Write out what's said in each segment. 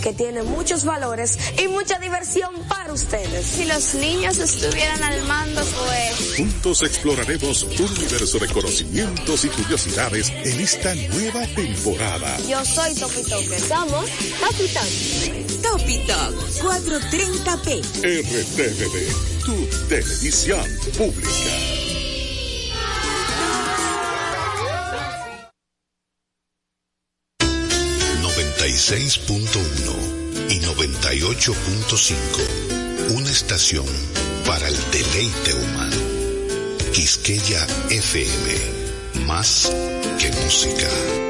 que tiene muchos valores y mucha diversión para ustedes. Si los niños estuvieran al mando, pues... Juntos exploraremos un universo de conocimientos y curiosidades en esta nueva temporada. Yo soy Topi Somos Topi Topi 430p. RTVD, tu televisión pública. 96.1 y 98.5. Una estación para el deleite humano. Quisqueya FM. Más que música.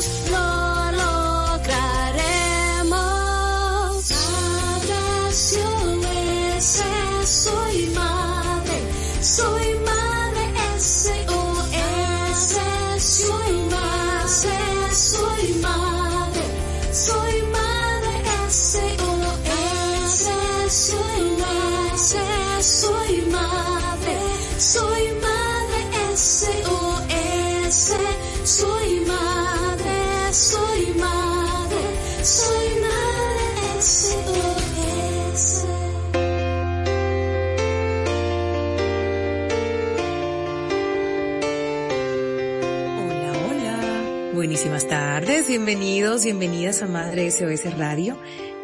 bienvenidos, bienvenidas a Madre SOS Radio.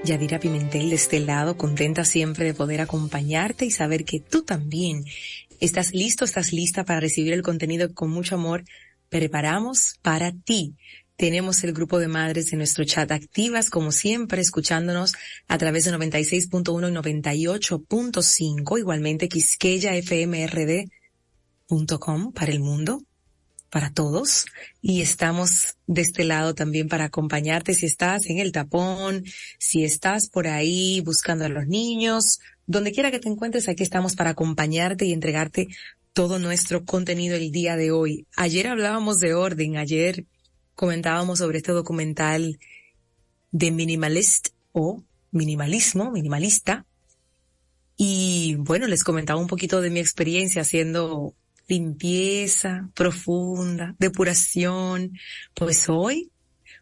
Yadira Pimentel de este lado, contenta siempre de poder acompañarte y saber que tú también estás listo, estás lista para recibir el contenido que con mucho amor preparamos para ti. Tenemos el grupo de madres de nuestro chat activas, como siempre, escuchándonos a través de 96.1 y 98.5, igualmente quisqueyafmrd.com para el mundo para todos y estamos de este lado también para acompañarte si estás en el tapón, si estás por ahí buscando a los niños, donde quiera que te encuentres, aquí estamos para acompañarte y entregarte todo nuestro contenido el día de hoy. Ayer hablábamos de orden, ayer comentábamos sobre este documental de minimalist o minimalismo, minimalista. Y bueno, les comentaba un poquito de mi experiencia haciendo limpieza profunda, depuración. Pues hoy,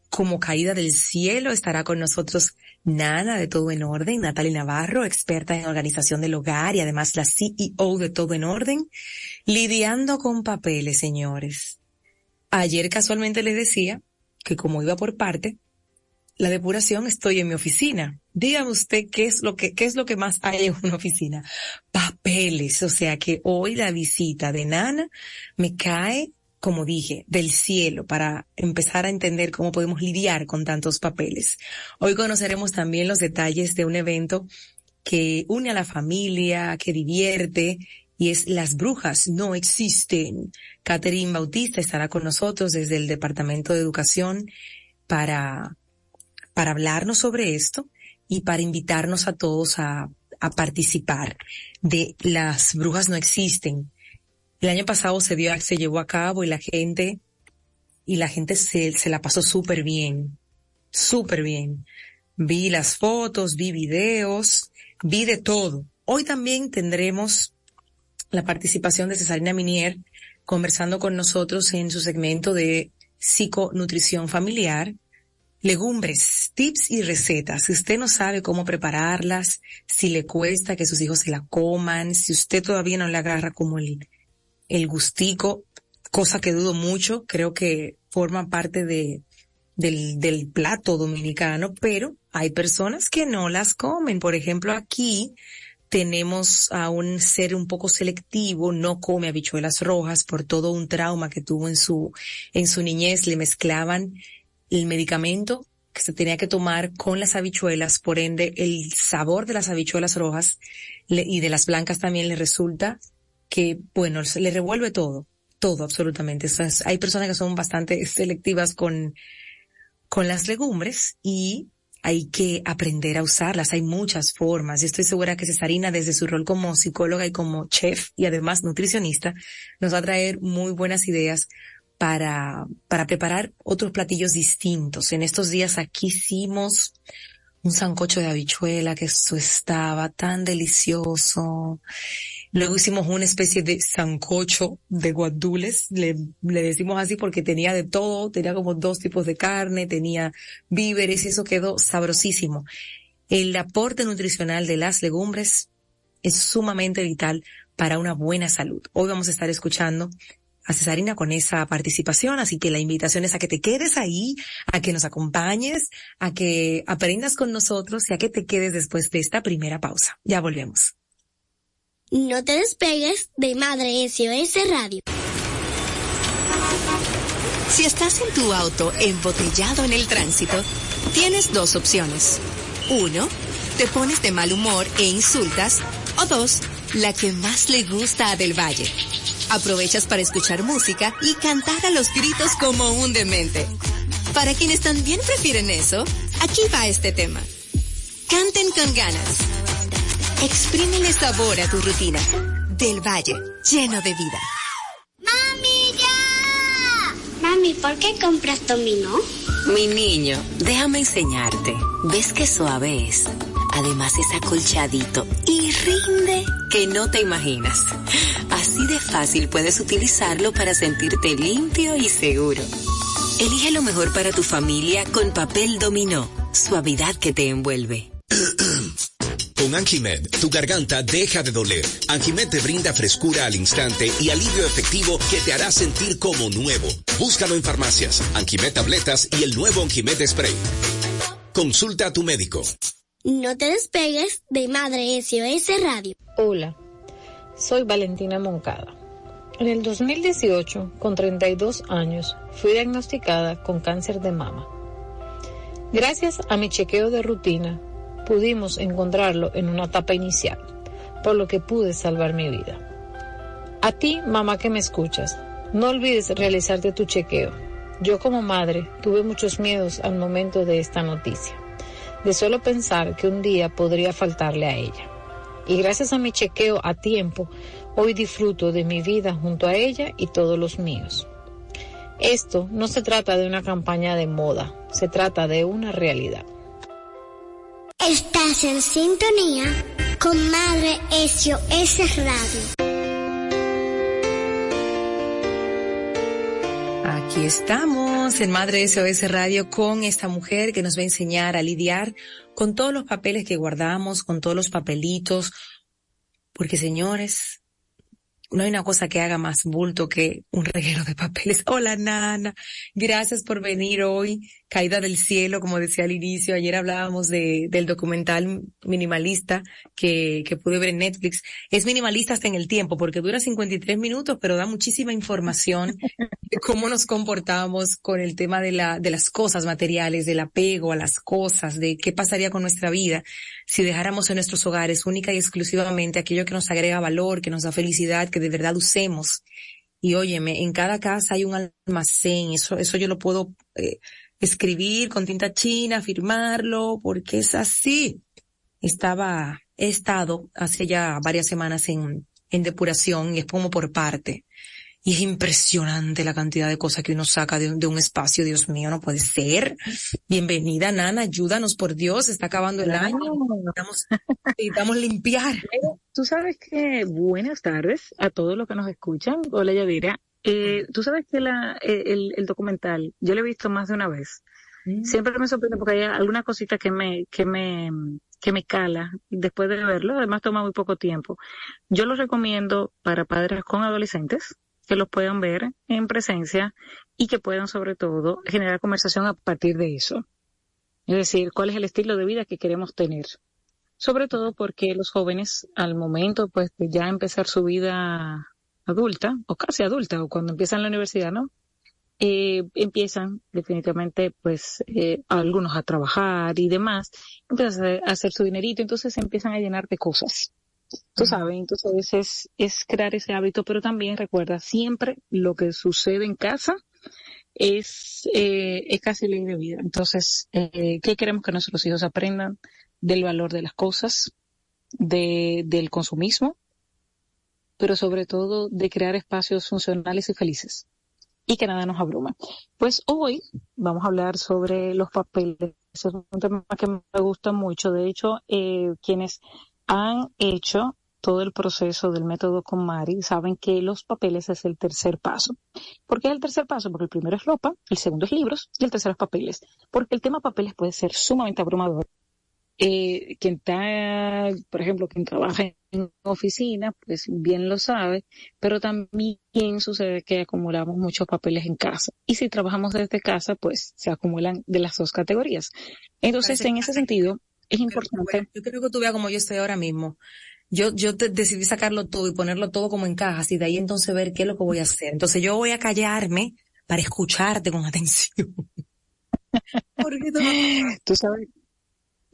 como caída del cielo, estará con nosotros Nana de Todo en Orden, Natalia Navarro, experta en organización del hogar y además la CEO de Todo en Orden, lidiando con papeles, señores. Ayer casualmente les decía que como iba por parte, la depuración estoy en mi oficina. Dígame usted qué es lo que, qué es lo que más hay en una oficina. Papeles. O sea que hoy la visita de Nana me cae, como dije, del cielo para empezar a entender cómo podemos lidiar con tantos papeles. Hoy conoceremos también los detalles de un evento que une a la familia, que divierte y es Las Brujas no existen. Catherine Bautista estará con nosotros desde el Departamento de Educación para para hablarnos sobre esto y para invitarnos a todos a, a participar de Las Brujas No Existen. El año pasado se dio, se llevó a cabo y la gente, y la gente se, se la pasó súper bien, súper bien. Vi las fotos, vi videos, vi de todo. Hoy también tendremos la participación de Cesarina Minier conversando con nosotros en su segmento de psiconutrición familiar Legumbres, tips y recetas. Si usted no sabe cómo prepararlas, si le cuesta que sus hijos se la coman, si usted todavía no le agarra como el, el gustico, cosa que dudo mucho, creo que forma parte de, del, del plato dominicano, pero hay personas que no las comen. Por ejemplo, aquí tenemos a un ser un poco selectivo, no come habichuelas rojas por todo un trauma que tuvo en su, en su niñez, le mezclaban el medicamento que se tenía que tomar con las habichuelas, por ende el sabor de las habichuelas rojas y de las blancas también le resulta que, bueno, le revuelve todo, todo absolutamente. hay personas que son bastante selectivas con, con las legumbres y hay que aprender a usarlas. Hay muchas formas. Y estoy segura que Cesarina, desde su rol como psicóloga y como chef y además nutricionista, nos va a traer muy buenas ideas para, para preparar otros platillos distintos. En estos días aquí hicimos un sancocho de habichuela, que eso estaba tan delicioso. Luego hicimos una especie de sancocho de guadules, le, le decimos así porque tenía de todo, tenía como dos tipos de carne, tenía víveres y eso quedó sabrosísimo. El aporte nutricional de las legumbres es sumamente vital para una buena salud. Hoy vamos a estar escuchando a Cesarina con esa participación, así que la invitación es a que te quedes ahí, a que nos acompañes, a que aprendas con nosotros y a que te quedes después de esta primera pausa. Ya volvemos. No te despegues de Madre SOS Radio. Si estás en tu auto embotellado en el tránsito, tienes dos opciones. Uno, te pones de mal humor e insultas. O dos, la que más le gusta a Del Valle. Aprovechas para escuchar música y cantar a los gritos como un demente. Para quienes también prefieren eso, aquí va este tema. Canten con ganas Exprímele sabor a tu rutina. Del Valle, lleno de vida. ¡Mami, ya! Mami, ¿por qué compras dominó? Mi niño, déjame enseñarte. ¿Ves qué suave es? Además es acolchadito y rinde que no te imaginas. Así de fácil puedes utilizarlo para sentirte limpio y seguro. Elige lo mejor para tu familia con papel dominó. Suavidad que te envuelve. Con Anjimed, tu garganta deja de doler. Anjimed te brinda frescura al instante y alivio efectivo que te hará sentir como nuevo. Búscalo en farmacias, Anjimed Tabletas y el nuevo Anjimed Spray. Consulta a tu médico. No te despegues de Madre SOS Radio. Hola, soy Valentina Moncada. En el 2018, con 32 años, fui diagnosticada con cáncer de mama. Gracias a mi chequeo de rutina, pudimos encontrarlo en una etapa inicial, por lo que pude salvar mi vida. A ti, mamá que me escuchas, no olvides realizarte tu chequeo. Yo como madre tuve muchos miedos al momento de esta noticia, de solo pensar que un día podría faltarle a ella. Y gracias a mi chequeo a tiempo, hoy disfruto de mi vida junto a ella y todos los míos. Esto no se trata de una campaña de moda, se trata de una realidad. Estás en sintonía con Madre SOS Radio. Aquí estamos en Madre SOS Radio con esta mujer que nos va a enseñar a lidiar con todos los papeles que guardamos, con todos los papelitos, porque señores, no hay una cosa que haga más bulto que un reguero de papeles. Hola, Nana. Gracias por venir hoy. Caída del cielo, como decía al inicio. Ayer hablábamos de, del documental minimalista que, que pude ver en Netflix. Es minimalista hasta en el tiempo porque dura 53 minutos, pero da muchísima información de cómo nos comportamos con el tema de la, de las cosas materiales, del apego a las cosas, de qué pasaría con nuestra vida si dejáramos en nuestros hogares única y exclusivamente aquello que nos agrega valor, que nos da felicidad, que de verdad usemos. Y óyeme, en cada casa hay un almacén, eso, eso yo lo puedo eh, escribir con tinta china, firmarlo, porque es así. Estaba, he estado hace ya varias semanas en, en depuración y es como por parte. Y es impresionante la cantidad de cosas que uno saca de, un espacio, Dios mío, no puede ser. Bienvenida, Nana, ayúdanos por Dios, está acabando el año. Necesitamos, limpiar. Tú sabes que, buenas tardes a todos los que nos escuchan. Hola, Yadira. Eh, tú sabes que la, eh, el, el, documental, yo lo he visto más de una vez. Mm. Siempre me sorprende porque hay alguna cosita que me, que me, que me cala después de verlo. Además toma muy poco tiempo. Yo lo recomiendo para padres con adolescentes que los puedan ver en presencia y que puedan sobre todo generar conversación a partir de eso. Es decir, cuál es el estilo de vida que queremos tener. Sobre todo porque los jóvenes al momento pues de ya empezar su vida adulta o casi adulta o cuando empiezan la universidad, ¿no? eh, empiezan definitivamente pues eh, algunos a trabajar y demás, empiezan a hacer su dinerito, entonces se empiezan a llenar de cosas. Tú sabes, entonces es, es crear ese hábito, pero también recuerda siempre lo que sucede en casa es, eh, es casi ley de vida. Entonces, eh, ¿qué queremos que nuestros hijos aprendan? Del valor de las cosas, de, del consumismo, pero sobre todo de crear espacios funcionales y felices y que nada nos abruma. Pues hoy vamos a hablar sobre los papeles. es un tema que me gusta mucho. De hecho, eh, quienes han hecho todo el proceso del método con Mari saben que los papeles es el tercer paso. ¿Por qué es el tercer paso? Porque el primero es ropa, el segundo es libros y el tercero es papeles. Porque el tema papeles puede ser sumamente abrumador eh, quien está, por ejemplo, quien trabaja en oficina, pues bien lo sabe, pero también sucede que acumulamos muchos papeles en casa. Y si trabajamos desde casa, pues se acumulan de las dos categorías. Entonces, en ese sentido, es importante. yo creo que tú veas como yo estoy ahora mismo. Yo, yo decidí sacarlo todo y ponerlo todo como en cajas y de ahí entonces ver qué es lo que voy a hacer. Entonces yo voy a callarme para escucharte con atención. Porque tú sabes,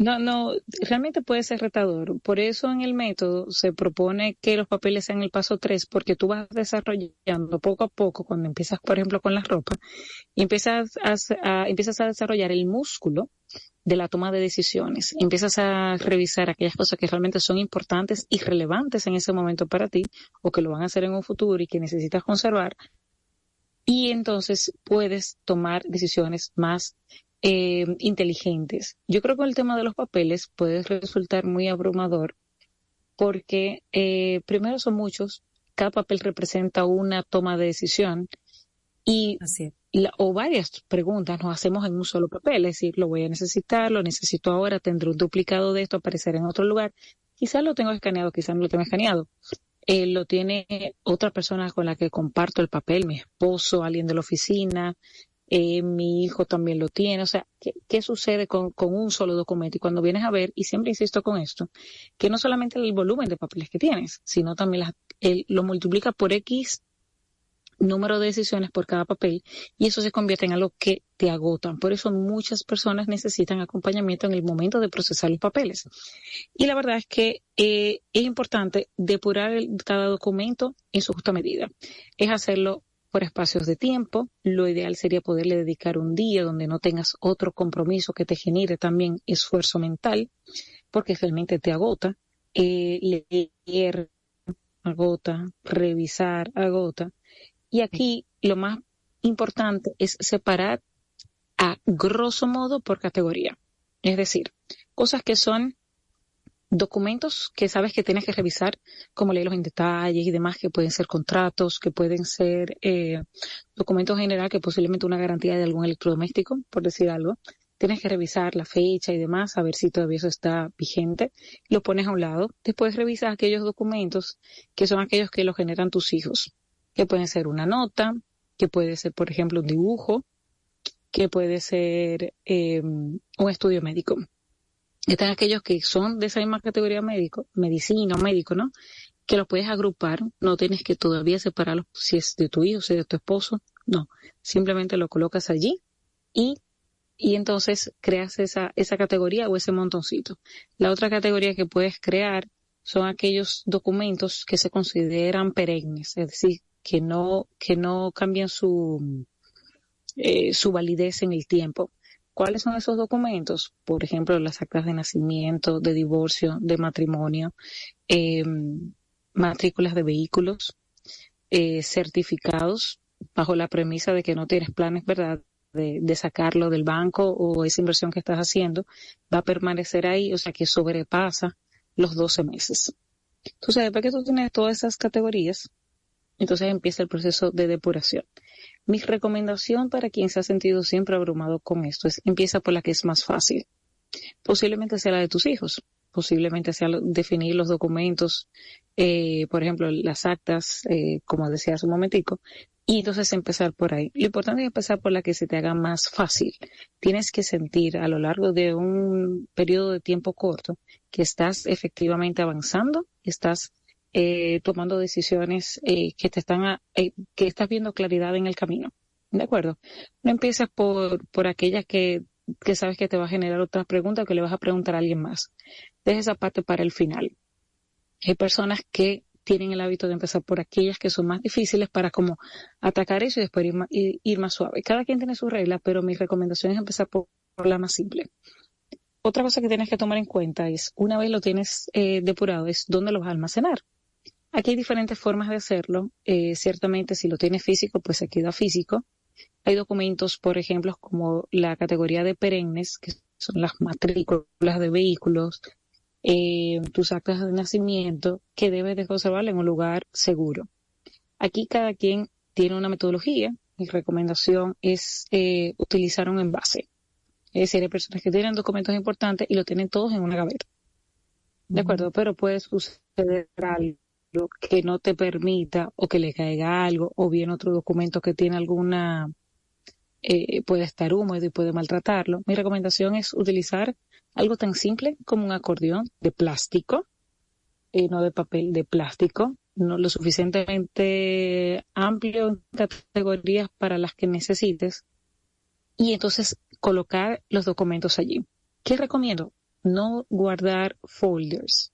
no, no, realmente puede ser retador. Por eso en el método se propone que los papeles sean el paso tres, porque tú vas desarrollando poco a poco, cuando empiezas, por ejemplo, con la ropa, empiezas a, empiezas a desarrollar el músculo de la toma de decisiones. Empiezas a revisar aquellas cosas que realmente son importantes y relevantes en ese momento para ti, o que lo van a hacer en un futuro y que necesitas conservar. Y entonces puedes tomar decisiones más eh, inteligentes. Yo creo que el tema de los papeles puede resultar muy abrumador porque eh, primero son muchos, cada papel representa una toma de decisión y o varias preguntas nos hacemos en un solo papel, es decir, lo voy a necesitar, lo necesito ahora, tendré un duplicado de esto, aparecer en otro lugar, quizás lo tengo escaneado, quizás no lo tengo escaneado. Eh, lo tiene otra persona con la que comparto el papel, mi esposo, alguien de la oficina, eh, mi hijo también lo tiene, o sea, ¿qué, sucede con, un solo documento? Y cuando vienes a ver, y siempre insisto con esto, que no solamente el volumen de papeles que tienes, sino también lo multiplica por X número de decisiones por cada papel y eso se convierte en algo que te agotan. Por eso muchas personas necesitan acompañamiento en el momento de procesar los papeles. Y la verdad es que eh, es importante depurar cada documento en su justa medida. Es hacerlo por espacios de tiempo. Lo ideal sería poderle dedicar un día donde no tengas otro compromiso que te genere también esfuerzo mental, porque realmente te agota. Eh, leer agota, revisar agota. Y aquí lo más importante es separar a grosso modo por categoría. Es decir, cosas que son documentos que sabes que tienes que revisar, como leerlos en detalle y demás, que pueden ser contratos, que pueden ser eh, documentos en general, que posiblemente una garantía de algún electrodoméstico, por decir algo. Tienes que revisar la fecha y demás, a ver si todavía eso está vigente. Lo pones a un lado. Después revisas aquellos documentos que son aquellos que lo generan tus hijos, que pueden ser una nota, que puede ser, por ejemplo, un dibujo, que puede ser eh, un estudio médico están aquellos que son de esa misma categoría médico, medicina o médico, ¿no? Que los puedes agrupar, no tienes que todavía separarlos si es de tu hijo, si es de tu esposo, no, simplemente lo colocas allí y, y entonces creas esa, esa categoría o ese montoncito. La otra categoría que puedes crear son aquellos documentos que se consideran perennes, es decir, que no, que no cambian su, eh, su validez en el tiempo. ¿Cuáles son esos documentos? Por ejemplo, las actas de nacimiento, de divorcio, de matrimonio, eh, matrículas de vehículos, eh, certificados bajo la premisa de que no tienes planes, ¿verdad? De, de, sacarlo del banco o esa inversión que estás haciendo va a permanecer ahí, o sea que sobrepasa los 12 meses. Entonces, después que tú tienes todas esas categorías, entonces empieza el proceso de depuración. Mi recomendación para quien se ha sentido siempre abrumado con esto es empieza por la que es más fácil. Posiblemente sea la de tus hijos, posiblemente sea definir los documentos, eh, por ejemplo, las actas, eh, como decía hace un momentico, y entonces empezar por ahí. Lo importante es empezar por la que se te haga más fácil. Tienes que sentir a lo largo de un periodo de tiempo corto que estás efectivamente avanzando, estás eh, tomando decisiones eh, que te están, eh, que estás viendo claridad en el camino. ¿De acuerdo? No empieces por, por aquellas que, que sabes que te va a generar otras preguntas o que le vas a preguntar a alguien más. Deja esa parte para el final. Hay personas que tienen el hábito de empezar por aquellas que son más difíciles para como atacar eso y después ir más, suave. Cada quien tiene su regla, pero mi recomendación es empezar por, la más simple. Otra cosa que tienes que tomar en cuenta es, una vez lo tienes eh, depurado, es dónde lo vas a almacenar. Aquí hay diferentes formas de hacerlo. Eh, ciertamente, si lo tienes físico, pues se queda físico. Hay documentos, por ejemplo, como la categoría de perennes, que son las matrículas de vehículos, eh, tus actas de nacimiento, que debes de conservar en un lugar seguro. Aquí cada quien tiene una metodología. Mi recomendación es eh, utilizar un envase. Es decir, hay personas que tienen documentos importantes y lo tienen todos en una gaveta. ¿De acuerdo? Pero puede suceder algo que no te permita o que le caiga algo o bien otro documento que tiene alguna eh, puede estar húmedo y puede maltratarlo. Mi recomendación es utilizar algo tan simple como un acordeón de plástico, eh, no de papel, de plástico, no lo suficientemente amplio en categorías para las que necesites y entonces colocar los documentos allí. ¿Qué recomiendo? No guardar folders.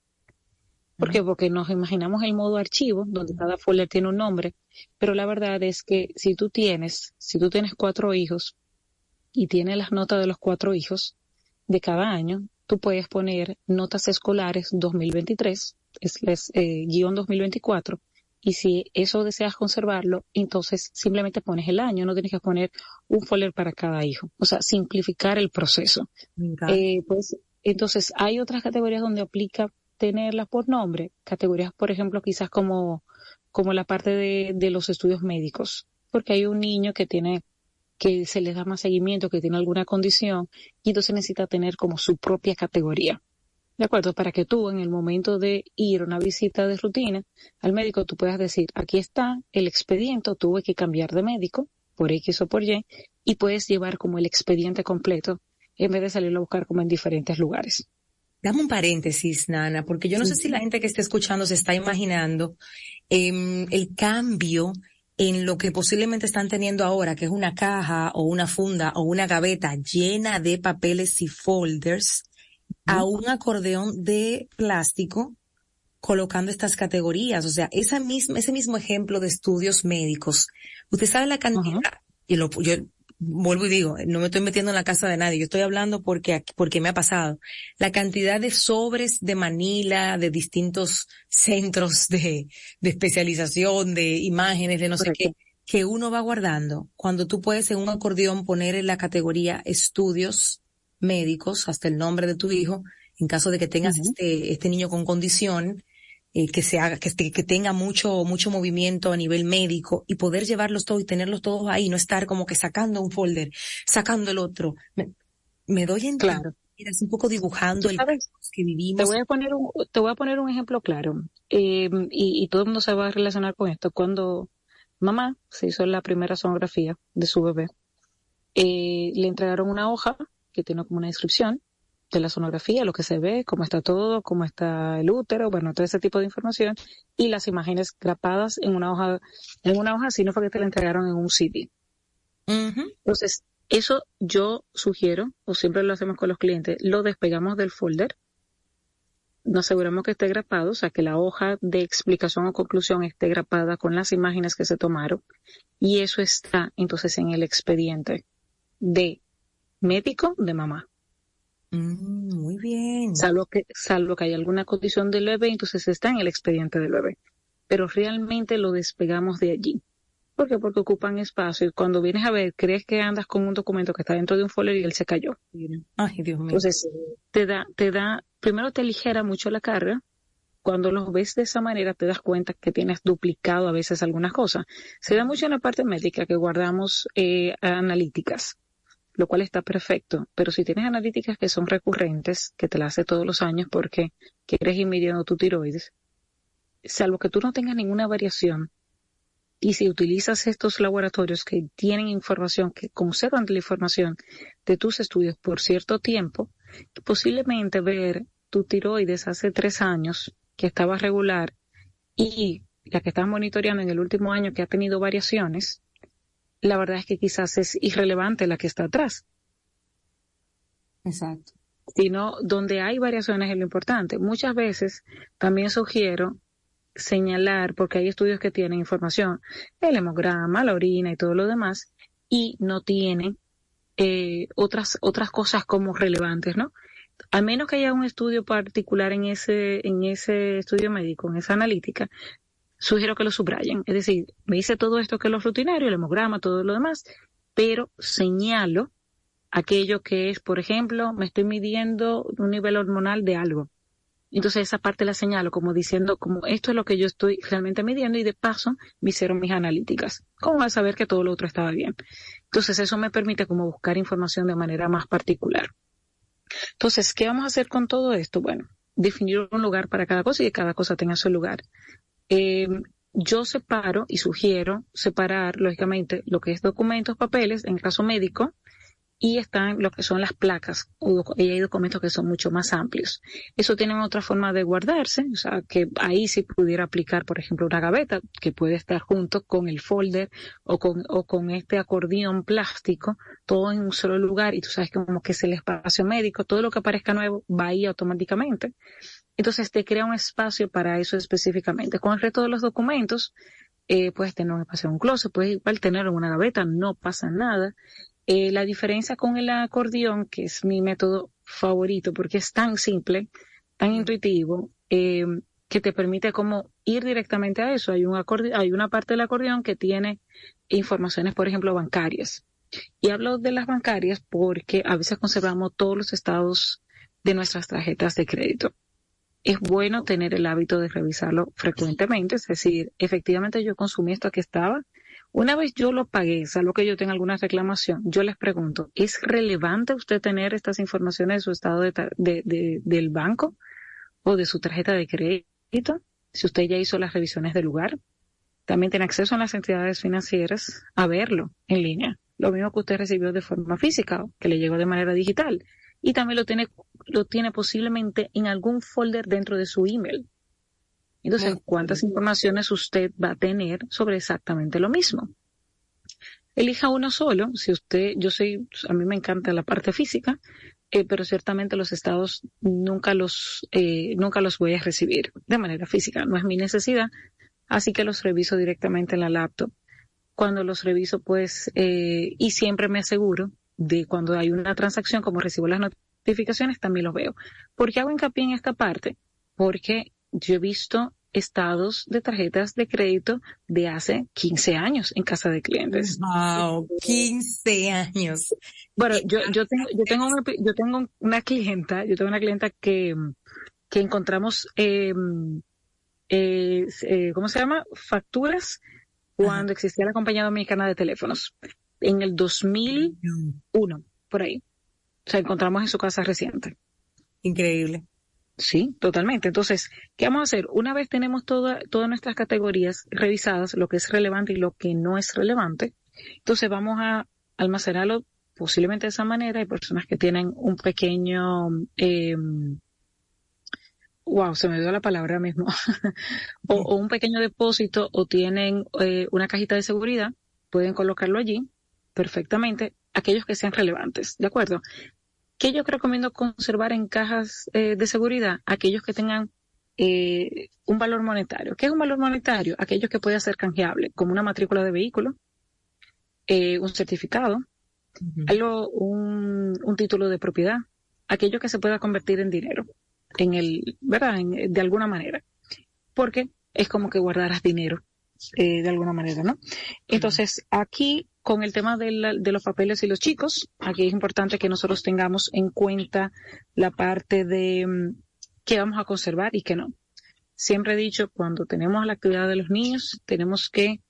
¿Por qué? Porque nos imaginamos el modo archivo, donde cada folder tiene un nombre, pero la verdad es que si tú tienes, si tú tienes cuatro hijos y tienes las notas de los cuatro hijos de cada año, tú puedes poner notas escolares 2023, es, eh, guion 2024, y si eso deseas conservarlo, entonces simplemente pones el año, no tienes que poner un folder para cada hijo. O sea, simplificar el proceso. Eh, pues, entonces, hay otras categorías donde aplica tenerlas por nombre, categorías, por ejemplo, quizás como, como la parte de, de los estudios médicos, porque hay un niño que tiene que se le da más seguimiento, que tiene alguna condición, y entonces necesita tener como su propia categoría. ¿De acuerdo? Para que tú en el momento de ir a una visita de rutina al médico, tú puedas decir, aquí está el expediente, tuve que cambiar de médico por X o por Y, y puedes llevar como el expediente completo en vez de salirlo a buscar como en diferentes lugares. Dame un paréntesis, Nana, porque yo no sé si la gente que está escuchando se está imaginando em, el cambio en lo que posiblemente están teniendo ahora, que es una caja o una funda o una gaveta llena de papeles y folders, a un acordeón de plástico colocando estas categorías. O sea, esa misma, ese mismo ejemplo de estudios médicos. Usted sabe la cantidad, y lo, yo vuelvo y digo, no me estoy metiendo en la casa de nadie, yo estoy hablando porque, porque me ha pasado. La cantidad de sobres de Manila, de distintos centros de, de especialización, de imágenes, de no sé qué, que uno va guardando. Cuando tú puedes en un acordeón poner en la categoría estudios médicos, hasta el nombre de tu hijo, en caso de que tengas este, este niño con condición, eh, que se haga, que, que tenga mucho, mucho movimiento a nivel médico y poder llevarlos todos y tenerlos todos ahí, no estar como que sacando un folder, sacando el otro. Me, doy en claro. Es un poco dibujando el que vivimos. Te voy a poner un, te voy a poner un ejemplo claro. Eh, y, y todo el mundo se va a relacionar con esto. Cuando mamá se hizo la primera sonografía de su bebé, eh, le entregaron una hoja que tiene como una descripción de la sonografía, lo que se ve, cómo está todo, cómo está el útero, bueno, todo ese tipo de información y las imágenes grapadas en una hoja, en una hoja, si no fue que te la entregaron en un CD. Entonces, eso yo sugiero, o siempre lo hacemos con los clientes, lo despegamos del folder, nos aseguramos que esté grapado, o sea, que la hoja de explicación o conclusión esté grapada con las imágenes que se tomaron, y eso está entonces en el expediente de médico de mamá. Mm, muy bien. Salvo que, salvo que haya alguna condición del bebé, entonces está en el expediente del bebé. Pero realmente lo despegamos de allí. ¿Por qué? Porque ocupan espacio y cuando vienes a ver, crees que andas con un documento que está dentro de un folder y él se cayó. Ay, Dios mío. Entonces, te da, te da, primero te aligera mucho la carga. Cuando los ves de esa manera, te das cuenta que tienes duplicado a veces algunas cosas. Se da mucho en la parte médica que guardamos eh, analíticas lo cual está perfecto. Pero si tienes analíticas que son recurrentes, que te las hace todos los años porque quieres ir midiendo tu tiroides, salvo que tú no tengas ninguna variación, y si utilizas estos laboratorios que tienen información, que conservan la información de tus estudios por cierto tiempo, posiblemente ver tu tiroides hace tres años que estaba regular y la que estás monitoreando en el último año que ha tenido variaciones, la verdad es que quizás es irrelevante la que está atrás. Exacto. Sino donde hay variaciones es lo importante. Muchas veces también sugiero señalar, porque hay estudios que tienen información, el hemograma, la orina y todo lo demás, y no tienen eh, otras, otras cosas como relevantes, ¿no? A menos que haya un estudio particular en ese, en ese estudio médico, en esa analítica, sugiero que lo subrayen. Es decir, me dice todo esto que es lo rutinario, el hemograma, todo lo demás, pero señalo aquello que es, por ejemplo, me estoy midiendo un nivel hormonal de algo. Entonces esa parte la señalo como diciendo, como esto es lo que yo estoy realmente midiendo y de paso me hicieron mis analíticas. ¿Cómo a saber que todo lo otro estaba bien? Entonces eso me permite como buscar información de manera más particular. Entonces, ¿qué vamos a hacer con todo esto? Bueno, definir un lugar para cada cosa y que cada cosa tenga su lugar. Eh, yo separo y sugiero separar, lógicamente, lo que es documentos, papeles, en el caso médico, y están lo que son las placas y hay documentos que son mucho más amplios. Eso tiene otra forma de guardarse, o sea, que ahí sí pudiera aplicar, por ejemplo, una gaveta que puede estar junto con el folder o con, o con este acordeón plástico, todo en un solo lugar y tú sabes como que es el espacio médico, todo lo que aparezca nuevo va ahí automáticamente. Entonces te crea un espacio para eso específicamente. Con el resto de los documentos, eh, puedes tener un espacio en un closet, puedes igual tener una gaveta, no pasa nada. Eh, la diferencia con el acordeón, que es mi método favorito porque es tan simple, tan intuitivo, eh, que te permite como ir directamente a eso. Hay, un hay una parte del acordeón que tiene informaciones, por ejemplo, bancarias. Y hablo de las bancarias porque a veces conservamos todos los estados de nuestras tarjetas de crédito. Es bueno tener el hábito de revisarlo frecuentemente, es decir, efectivamente yo consumí esto que estaba, una vez yo lo pagué, salvo que yo tenga alguna reclamación, yo les pregunto, ¿es relevante usted tener estas informaciones de su estado de, del banco o de su tarjeta de crédito? Si usted ya hizo las revisiones del lugar, también tiene acceso a las entidades financieras a verlo en línea. Lo mismo que usted recibió de forma física que le llegó de manera digital. Y también lo tiene, lo tiene posiblemente en algún folder dentro de su email. Entonces, ¿cuántas informaciones usted va a tener sobre exactamente lo mismo? Elija uno solo. Si usted, yo soy, a mí me encanta la parte física, eh, pero ciertamente los estados nunca los, eh, nunca los voy a recibir de manera física. No es mi necesidad, así que los reviso directamente en la laptop. Cuando los reviso, pues, eh, y siempre me aseguro de cuando hay una transacción, como recibo las notificaciones, también los veo. ¿Por qué hago hincapié en esta parte? Porque yo he visto estados de tarjetas de crédito de hace 15 años en casa de clientes. Wow, 15 años. Bueno, yo, yo tengo, yo tengo una, yo tengo una clienta, yo tengo una clienta que, que encontramos, eh, eh, ¿cómo se llama? Facturas cuando existía la compañía dominicana de teléfonos. En el 2001, por ahí. O sea, encontramos en su casa reciente. Increíble. Sí, totalmente. Entonces, ¿qué vamos a hacer? Una vez tenemos todas nuestras categorías revisadas, lo que es relevante y lo que no es relevante, entonces vamos a almacenarlo posiblemente de esa manera. Hay personas que tienen un pequeño, eh, wow, se me dio la palabra mismo, o, un pequeño depósito o tienen eh, una cajita de seguridad, pueden colocarlo allí perfectamente, aquellos que sean relevantes, ¿de acuerdo? ¿Qué yo recomiendo conservar en cajas eh, de seguridad? Aquellos que tengan eh, un valor monetario. ¿Qué es un valor monetario? Aquellos que pueden ser canjeable, como una matrícula de vehículo, eh, un certificado, algo, un, un, título de propiedad, aquello que se pueda convertir en dinero, en el, ¿verdad? de alguna manera. Porque es como que guardarás dinero, de alguna manera, ¿no? Entonces, aquí con el tema de, los papeles y los chicos, aquí es importante que nosotros tengamos en cuenta la parte de mm, qué vamos a conservar y qué no. Siempre he dicho, cuando tenemos la actividad de los niños, tenemos que,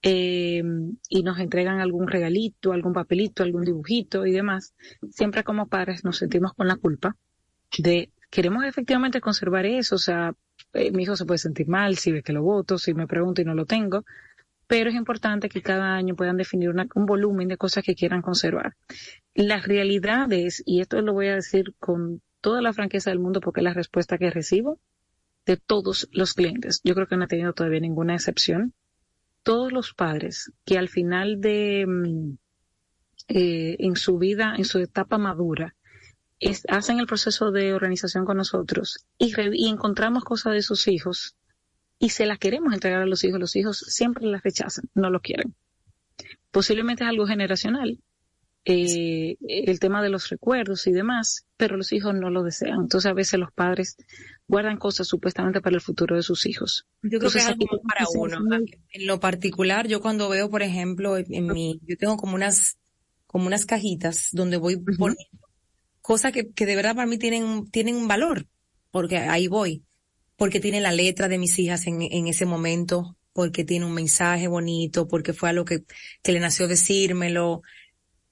eh, y nos entregan algún regalito, algún papelito, algún dibujito y demás, siempre como padres nos sentimos con la culpa de, queremos efectivamente conservar eso, o sea, eh, mi hijo se puede sentir mal si ve que lo voto, si me pregunto y no lo tengo, pero es importante que cada año puedan definir un volumen de cosas que quieran conservar. La realidad es, y esto lo voy a decir con toda la franqueza del mundo porque es la respuesta que recibo de todos los clientes, yo creo que no he tenido todavía ninguna excepción, todos los padres que al final de, mm, eh, en su vida, en su etapa madura, hacen el proceso de organización con nosotros y encontramos cosas de sus hijos y se las queremos entregar a los hijos, los hijos siempre las rechazan, no lo quieren. Posiblemente es algo generacional, eh, el tema de los recuerdos y demás, pero los hijos no lo desean. Entonces a veces los padres guardan cosas supuestamente para el futuro de sus hijos. Yo creo que es algo para uno. En lo particular, yo cuando veo, por ejemplo, en mi, yo tengo como unas, como unas cajitas donde voy poniendo cosas que, que de verdad para mí tienen, tienen un valor, porque ahí voy, porque tiene la letra de mis hijas en, en ese momento, porque tiene un mensaje bonito, porque fue algo que, que le nació decírmelo,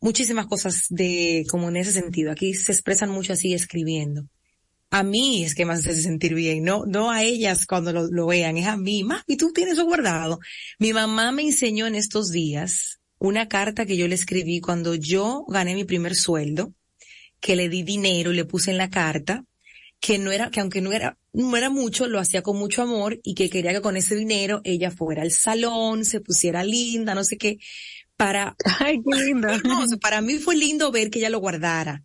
muchísimas cosas de, como en ese sentido. Aquí se expresan mucho así escribiendo. A mí es que me hace sentir bien, no, no a ellas cuando lo, vean, es a mí. y tú tienes eso guardado. Mi mamá me enseñó en estos días una carta que yo le escribí cuando yo gané mi primer sueldo, que le di dinero y le puse en la carta, que no era, que aunque no era, no era mucho, lo hacía con mucho amor y que quería que con ese dinero ella fuera al salón, se pusiera linda, no sé qué para, ay, qué lindo. para mí fue lindo ver que ella lo guardara.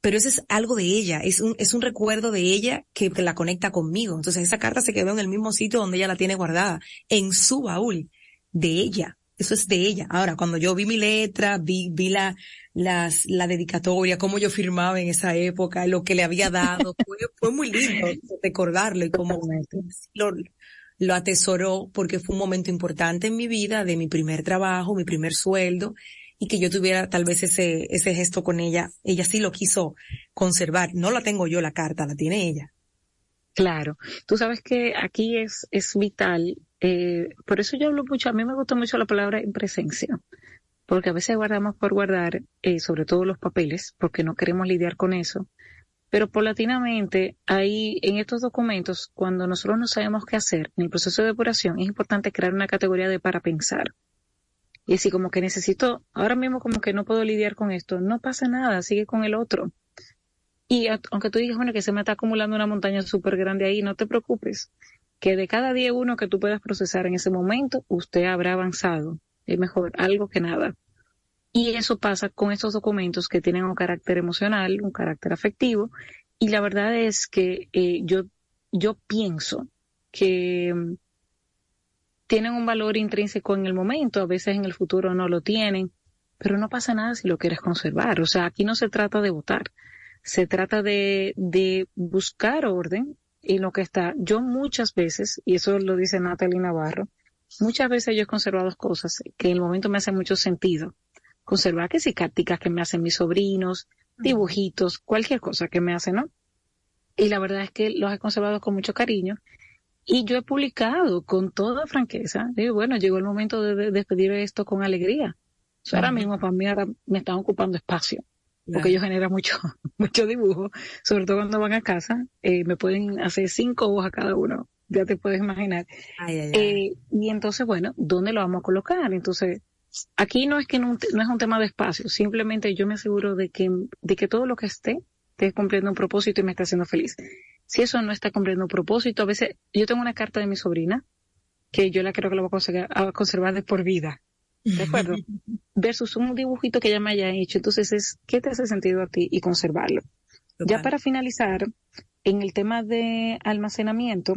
Pero eso es algo de ella, es un, es un recuerdo de ella que, la conecta conmigo. Entonces esa carta se quedó en el mismo sitio donde ella la tiene guardada, en su baúl, de ella. Eso es de ella. Ahora, cuando yo vi mi letra, vi, vi la, las, la dedicatoria, cómo yo firmaba en esa época, lo que le había dado, fue, fue muy lindo recordarlo y cómo lo, lo atesoró porque fue un momento importante en mi vida, de mi primer trabajo, mi primer sueldo, y que yo tuviera tal vez ese, ese gesto con ella. Ella sí lo quiso conservar. No la tengo yo la carta, la tiene ella. Claro. Tú sabes que aquí es, es vital. Eh, por eso yo hablo mucho, a mí me gusta mucho la palabra en presencia. Porque a veces guardamos por guardar, eh, sobre todo los papeles, porque no queremos lidiar con eso. Pero paulatinamente, ahí en estos documentos, cuando nosotros no sabemos qué hacer en el proceso de depuración, es importante crear una categoría de para pensar. Y así como que necesito, ahora mismo como que no puedo lidiar con esto, no pasa nada, sigue con el otro. Y aunque tú digas, bueno, que se me está acumulando una montaña súper grande ahí, no te preocupes, que de cada día uno que tú puedas procesar en ese momento, usted habrá avanzado. Es mejor algo que nada. Y eso pasa con estos documentos que tienen un carácter emocional, un carácter afectivo. Y la verdad es que eh, yo, yo pienso que mm, tienen un valor intrínseco en el momento, a veces en el futuro no lo tienen, pero no pasa nada si lo quieres conservar. O sea, aquí no se trata de votar, se trata de, de buscar orden en lo que está. Yo muchas veces, y eso lo dice Natalie Navarro, muchas veces yo he conservado cosas que en el momento me hacen mucho sentido conservar que si carticas que me hacen mis sobrinos, dibujitos, cualquier cosa que me hacen, ¿no? Y la verdad es que los he conservado con mucho cariño. Y yo he publicado con toda franqueza. Digo, bueno, llegó el momento de, despedir esto con alegría. ahora mismo para mí ahora me están ocupando espacio. Porque ellos generan mucho, mucho dibujo. Sobre todo cuando van a casa, eh, me pueden hacer cinco hojas cada uno. Ya te puedes imaginar. Eh, y entonces, bueno, ¿dónde lo vamos a colocar? Entonces, aquí no es que no, es un tema de espacio, simplemente yo me aseguro de que, de que todo lo que esté esté cumpliendo un propósito y me está haciendo feliz. Si eso no está cumpliendo un propósito, a veces yo tengo una carta de mi sobrina que yo la creo que la voy a, conservar de por vida. ¿De acuerdo? Versus un dibujito que ella me haya hecho. Entonces es, ¿qué te hace sentido a ti? Y conservarlo. Ya para finalizar, en el tema de almacenamiento,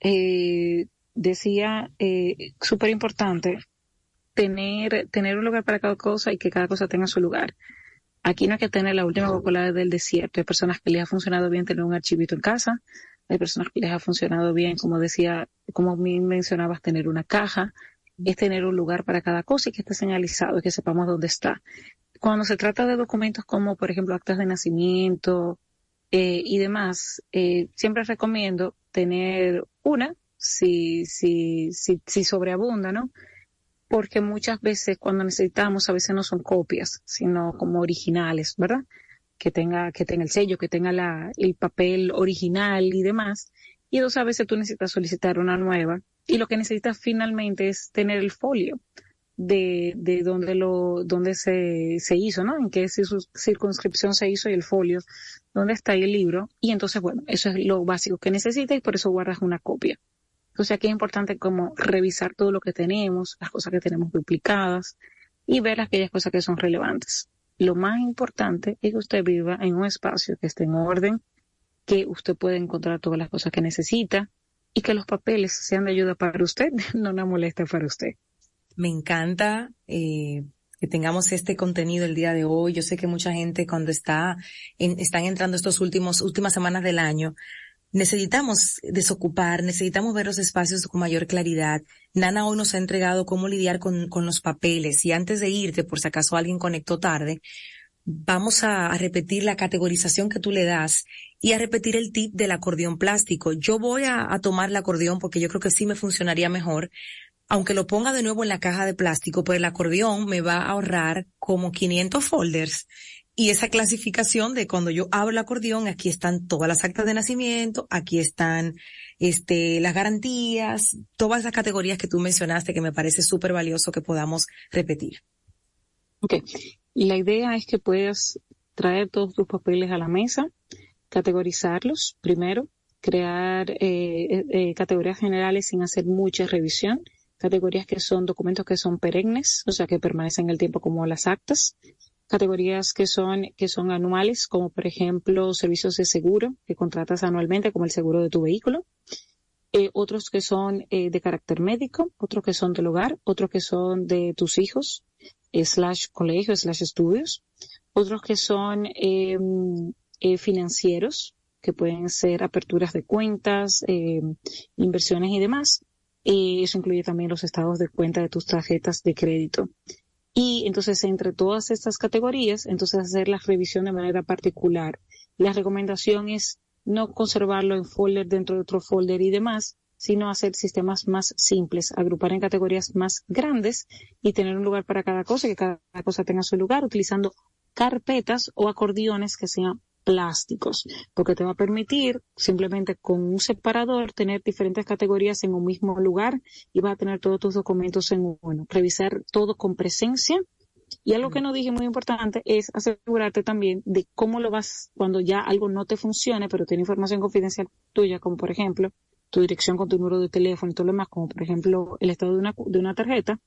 eh, decía, eh, súper importante, tener, tener un lugar para cada cosa y que cada cosa tenga su lugar. Aquí no hay que tener la última Coca-Cola del desierto. Hay personas que les ha funcionado bien tener un archivito en casa. Hay personas que les ha funcionado bien, como decía, como mencionabas, tener una caja. Es tener un lugar para cada cosa y que esté señalizado y que sepamos dónde está. Cuando se trata de documentos como, por ejemplo, actas de nacimiento eh, y demás, eh, siempre recomiendo tener una, si, si, si, si sobreabunda, ¿no? porque muchas veces cuando necesitamos, a veces no son copias, sino como originales, ¿verdad? Que tenga, que tenga el sello, que tenga la, el papel original y demás. Y dos, a veces tú necesitas solicitar una nueva. Y lo que necesitas finalmente es tener el folio de, de dónde lo, dónde se, se hizo, ¿no? En qué circunscripción se hizo y el folio, dónde está ahí el libro. Y entonces, bueno, eso es lo básico que necesitas y por eso guardas una copia. Sea que es importante como revisar todo lo que tenemos, las cosas que tenemos duplicadas y ver aquellas cosas que son relevantes. Lo más importante es que usted viva en un espacio que esté en orden, que usted pueda encontrar todas las cosas que necesita y que los papeles sean de ayuda para usted, no una molestia para usted. Me encanta eh, que tengamos este contenido el día de hoy. Yo sé que mucha gente cuando está están entrando estos últimos últimas semanas del año necesitamos desocupar, necesitamos ver los espacios con mayor claridad. Nana hoy nos ha entregado cómo lidiar con, con los papeles y antes de irte, por si acaso alguien conectó tarde, vamos a, repetir la categorización que tú le das y a repetir el tip del acordeón plástico. Yo voy a, tomar el acordeón porque yo creo que sí me funcionaría mejor, aunque lo ponga de nuevo en la caja de plástico, pero el acordeón me va a ahorrar como 500 folders y esa clasificación de cuando yo abro el acordeón, aquí están todas las actas de nacimiento, aquí están este, las garantías, todas esas categorías que tú mencionaste que me parece súper valioso que podamos repetir. Ok. La idea es que puedas traer todos tus papeles a la mesa, categorizarlos. Primero, crear eh, eh, eh, categorías generales sin hacer mucha revisión, categorías que son documentos que son perennes, o sea, que permanecen en el tiempo como las actas, categorías que son, que son anuales, como por ejemplo servicios de seguro que contratas anualmente, como el seguro de tu vehículo. Eh, otros que son de carácter médico, otros que son del hogar, otros que son de tus hijos, slash colegio, slash estudios, otros que son em, financieros, que pueden ser aperturas de cuentas, em, inversiones y demás. Eso incluye también los estados de cuenta de tus tarjetas de crédito. Y entonces entre todas estas categorías, entonces hacer la revisión de manera particular. La recomendación es no conservarlo en folder dentro de otro folder y demás, sino hacer sistemas más simples, agrupar en categorías más grandes y tener un lugar para cada cosa, que cada cosa tenga su lugar, utilizando carpetas o acordeones que sean plásticos, porque te va a permitir simplemente con un separador tener diferentes categorías en un mismo lugar y vas a tener todos tus documentos en uno. Revisar todo con presencia. Y algo que no dije muy importante es asegurarte también de cómo lo vas cuando ya algo no te funcione, pero tiene información confidencial tuya, como por ejemplo tu dirección con tu número de teléfono y todo lo demás, como por ejemplo el estado de una, de una tarjeta.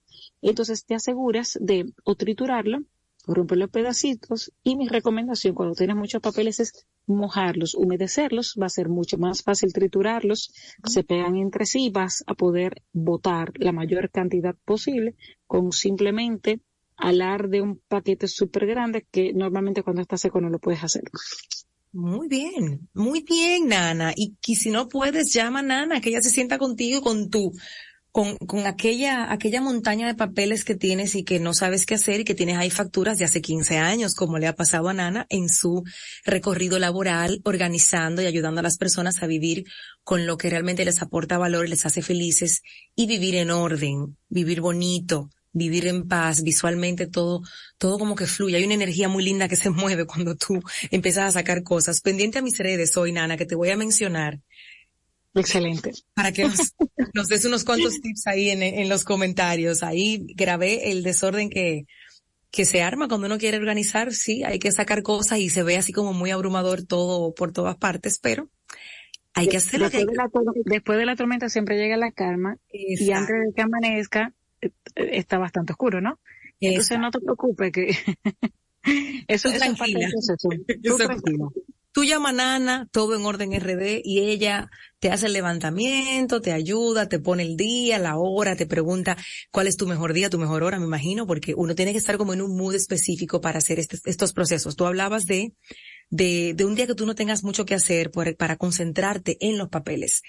Entonces te aseguras de o triturarlo romper los pedacitos y mi recomendación cuando tienes muchos papeles es mojarlos, humedecerlos, va a ser mucho más fácil triturarlos, se pegan entre sí, vas a poder botar la mayor cantidad posible con simplemente alar de un paquete súper grande que normalmente cuando está seco no lo puedes hacer. Muy bien, muy bien, Nana. Y, y si no puedes, llama a Nana, que ella se sienta contigo con tu con, con aquella, aquella montaña de papeles que tienes y que no sabes qué hacer y que tienes ahí facturas de hace 15 años, como le ha pasado a Nana en su recorrido laboral, organizando y ayudando a las personas a vivir con lo que realmente les aporta valor les hace felices y vivir en orden, vivir bonito, vivir en paz, visualmente todo, todo como que fluye. Hay una energía muy linda que se mueve cuando tú empiezas a sacar cosas. Pendiente a mis redes hoy, Nana, que te voy a mencionar Excelente. Para que nos, des unos cuantos tips ahí en, en, los comentarios. Ahí grabé el desorden que, que se arma cuando uno quiere organizar. Sí, hay que sacar cosas y se ve así como muy abrumador todo por todas partes, pero hay que hacerlo. Después, de la, después de la tormenta siempre llega la calma y antes de que amanezca está bastante oscuro, ¿no? Entonces no te preocupes que eso, es tranquila. Tú tranquilo. Tú llamas a Nana, todo en orden RD, y ella te hace el levantamiento, te ayuda, te pone el día, la hora, te pregunta cuál es tu mejor día, tu mejor hora, me imagino, porque uno tiene que estar como en un mood específico para hacer este, estos procesos. Tú hablabas de, de, de un día que tú no tengas mucho que hacer para concentrarte en los papeles.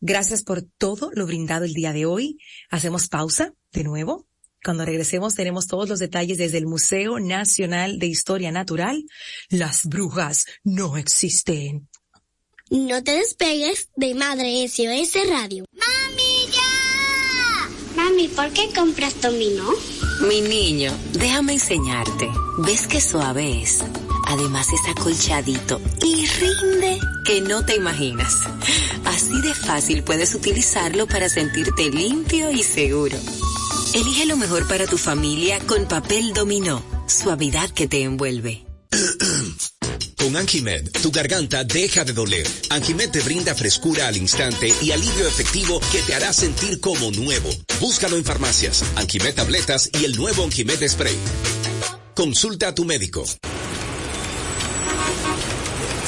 Gracias por todo lo brindado el día de hoy. Hacemos pausa de nuevo cuando regresemos tenemos todos los detalles desde el Museo Nacional de Historia Natural. Las brujas no existen. No te despegues de Madre SOS Radio. ¡Mami, ya! Mami, ¿por qué compras dominó? Mi niño, déjame enseñarte. ¿Ves qué suave es? Además es acolchadito y rinde que no te imaginas. Así de fácil puedes utilizarlo para sentirte limpio y seguro. Elige lo mejor para tu familia con papel dominó, suavidad que te envuelve. Con Anjimed, tu garganta deja de doler. Anjimed te brinda frescura al instante y alivio efectivo que te hará sentir como nuevo. Búscalo en farmacias, Anjimed tabletas y el nuevo Anjimed spray. Consulta a tu médico.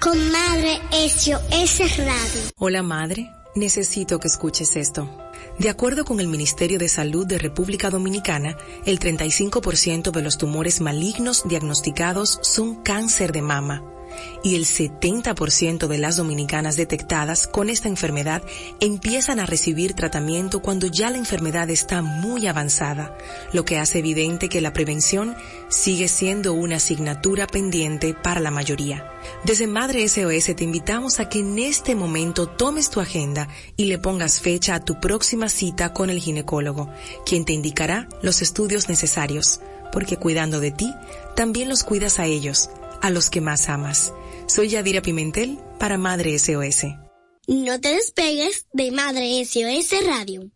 con Madre SOS Radio. Hola Madre, necesito que escuches esto. De acuerdo con el Ministerio de Salud de República Dominicana, el 35% de los tumores malignos diagnosticados son cáncer de mama y el 70% de las dominicanas detectadas con esta enfermedad empiezan a recibir tratamiento cuando ya la enfermedad está muy avanzada, lo que hace evidente que la prevención sigue siendo una asignatura pendiente para la mayoría. Desde Madre SOS te invitamos a que en este momento tomes tu agenda y le pongas fecha a tu próxima cita con el ginecólogo, quien te indicará los estudios necesarios, porque cuidando de ti, también los cuidas a ellos a los que más amas. Soy Yadira Pimentel para Madre SOS. No te despegues de Madre SOS Radio.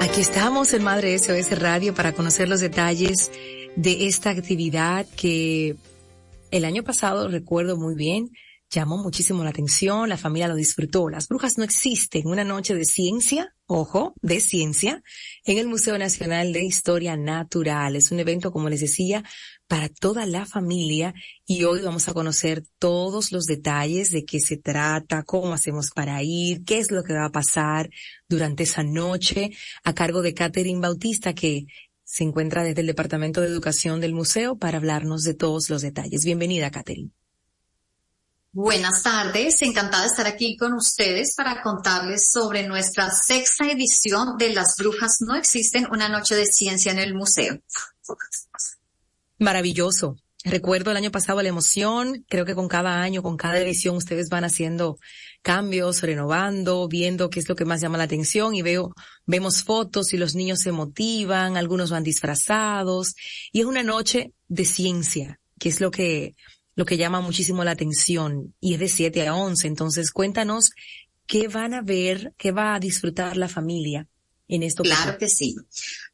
Aquí estamos en Madre SOS Radio para conocer los detalles de esta actividad que el año pasado recuerdo muy bien, llamó muchísimo la atención, la familia lo disfrutó. Las brujas no existen. Una noche de ciencia, ojo, de ciencia, en el Museo Nacional de Historia Natural. Es un evento, como les decía, para toda la familia y hoy vamos a conocer todos los detalles de qué se trata, cómo hacemos para ir, qué es lo que va a pasar durante esa noche a cargo de Catherine Bautista que se encuentra desde el Departamento de Educación del museo para hablarnos de todos los detalles. Bienvenida, Catherine. Buenas tardes, encantada de estar aquí con ustedes para contarles sobre nuestra sexta edición de Las Brujas No Existen, una noche de ciencia en el museo. Maravilloso. Recuerdo el año pasado la emoción, creo que con cada año, con cada edición ustedes van haciendo cambios, renovando, viendo qué es lo que más llama la atención y veo, vemos fotos y los niños se motivan, algunos van disfrazados y es una noche de ciencia, que es lo que lo que llama muchísimo la atención y es de 7 a 11. Entonces, cuéntanos qué van a ver, qué va a disfrutar la familia en esto. Claro que sí.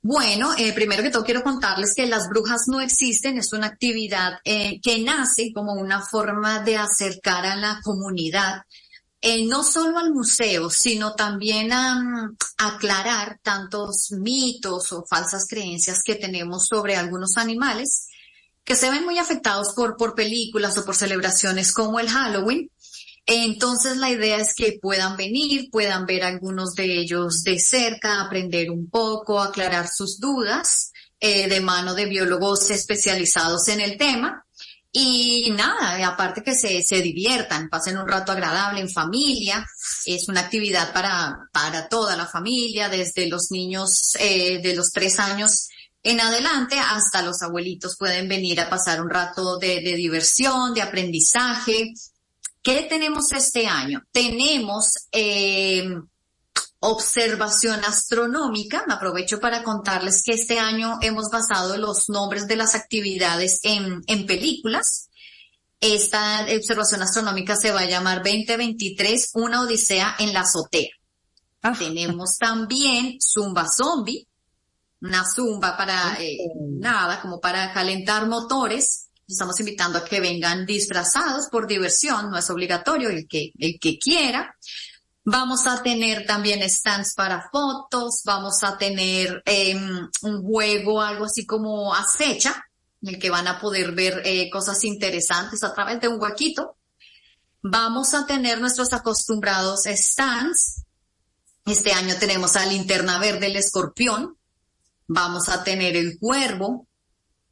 Bueno, eh, primero que todo quiero contarles que las brujas no existen, es una actividad eh, que nace como una forma de acercar a la comunidad. Eh, no solo al museo, sino también a, mm, aclarar tantos mitos o falsas creencias que tenemos sobre algunos animales que se ven muy afectados por, por películas o por celebraciones como el Halloween. Entonces la idea es que puedan venir, puedan ver algunos de ellos de cerca, aprender un poco, aclarar sus dudas eh, de mano de biólogos especializados en el tema. Y nada, aparte que se, se diviertan, pasen un rato agradable en familia. Es una actividad para, para toda la familia, desde los niños eh, de los tres años en adelante hasta los abuelitos pueden venir a pasar un rato de, diversión, de aprendizaje. ¿Qué tenemos este año? Tenemos eh, observación astronómica. Me aprovecho para contarles que este año hemos basado los nombres de las actividades en, en películas. Esta observación astronómica se va a llamar 2023, una odisea en la azotea. Ah. Tenemos también Zumba Zombie, una zumba para eh, nada, como para calentar motores. Estamos invitando a que vengan disfrazados por diversión, no es obligatorio el que, el que quiera. Vamos a tener también stands para fotos, vamos a tener em, un juego, algo así como acecha, en el que van a poder ver eh, cosas interesantes a través de un huequito. Vamos a tener nuestros acostumbrados stands. Este año tenemos a Linterna Verde el Escorpión, vamos a tener el cuervo,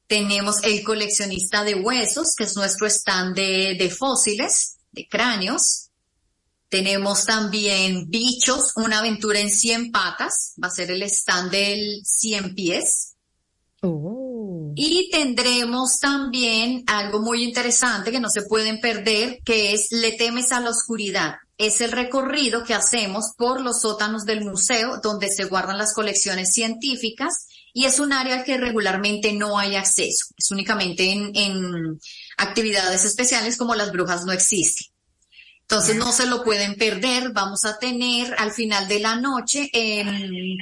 tenemos el coleccionista de huesos, que es nuestro stand de, fósiles, de cráneos. Tenemos también Bichos, una aventura en 100 patas. Va a ser el stand del 100 pies. Oh. Y tendremos también algo muy interesante que no se pueden perder, que es Le temes a la oscuridad. Es el recorrido que hacemos por los sótanos del museo donde se guardan las colecciones científicas y es un área que regularmente no hay acceso. Es únicamente en, actividades especiales como las brujas no existen. Entonces no se lo pueden perder. Vamos a tener al final de la noche en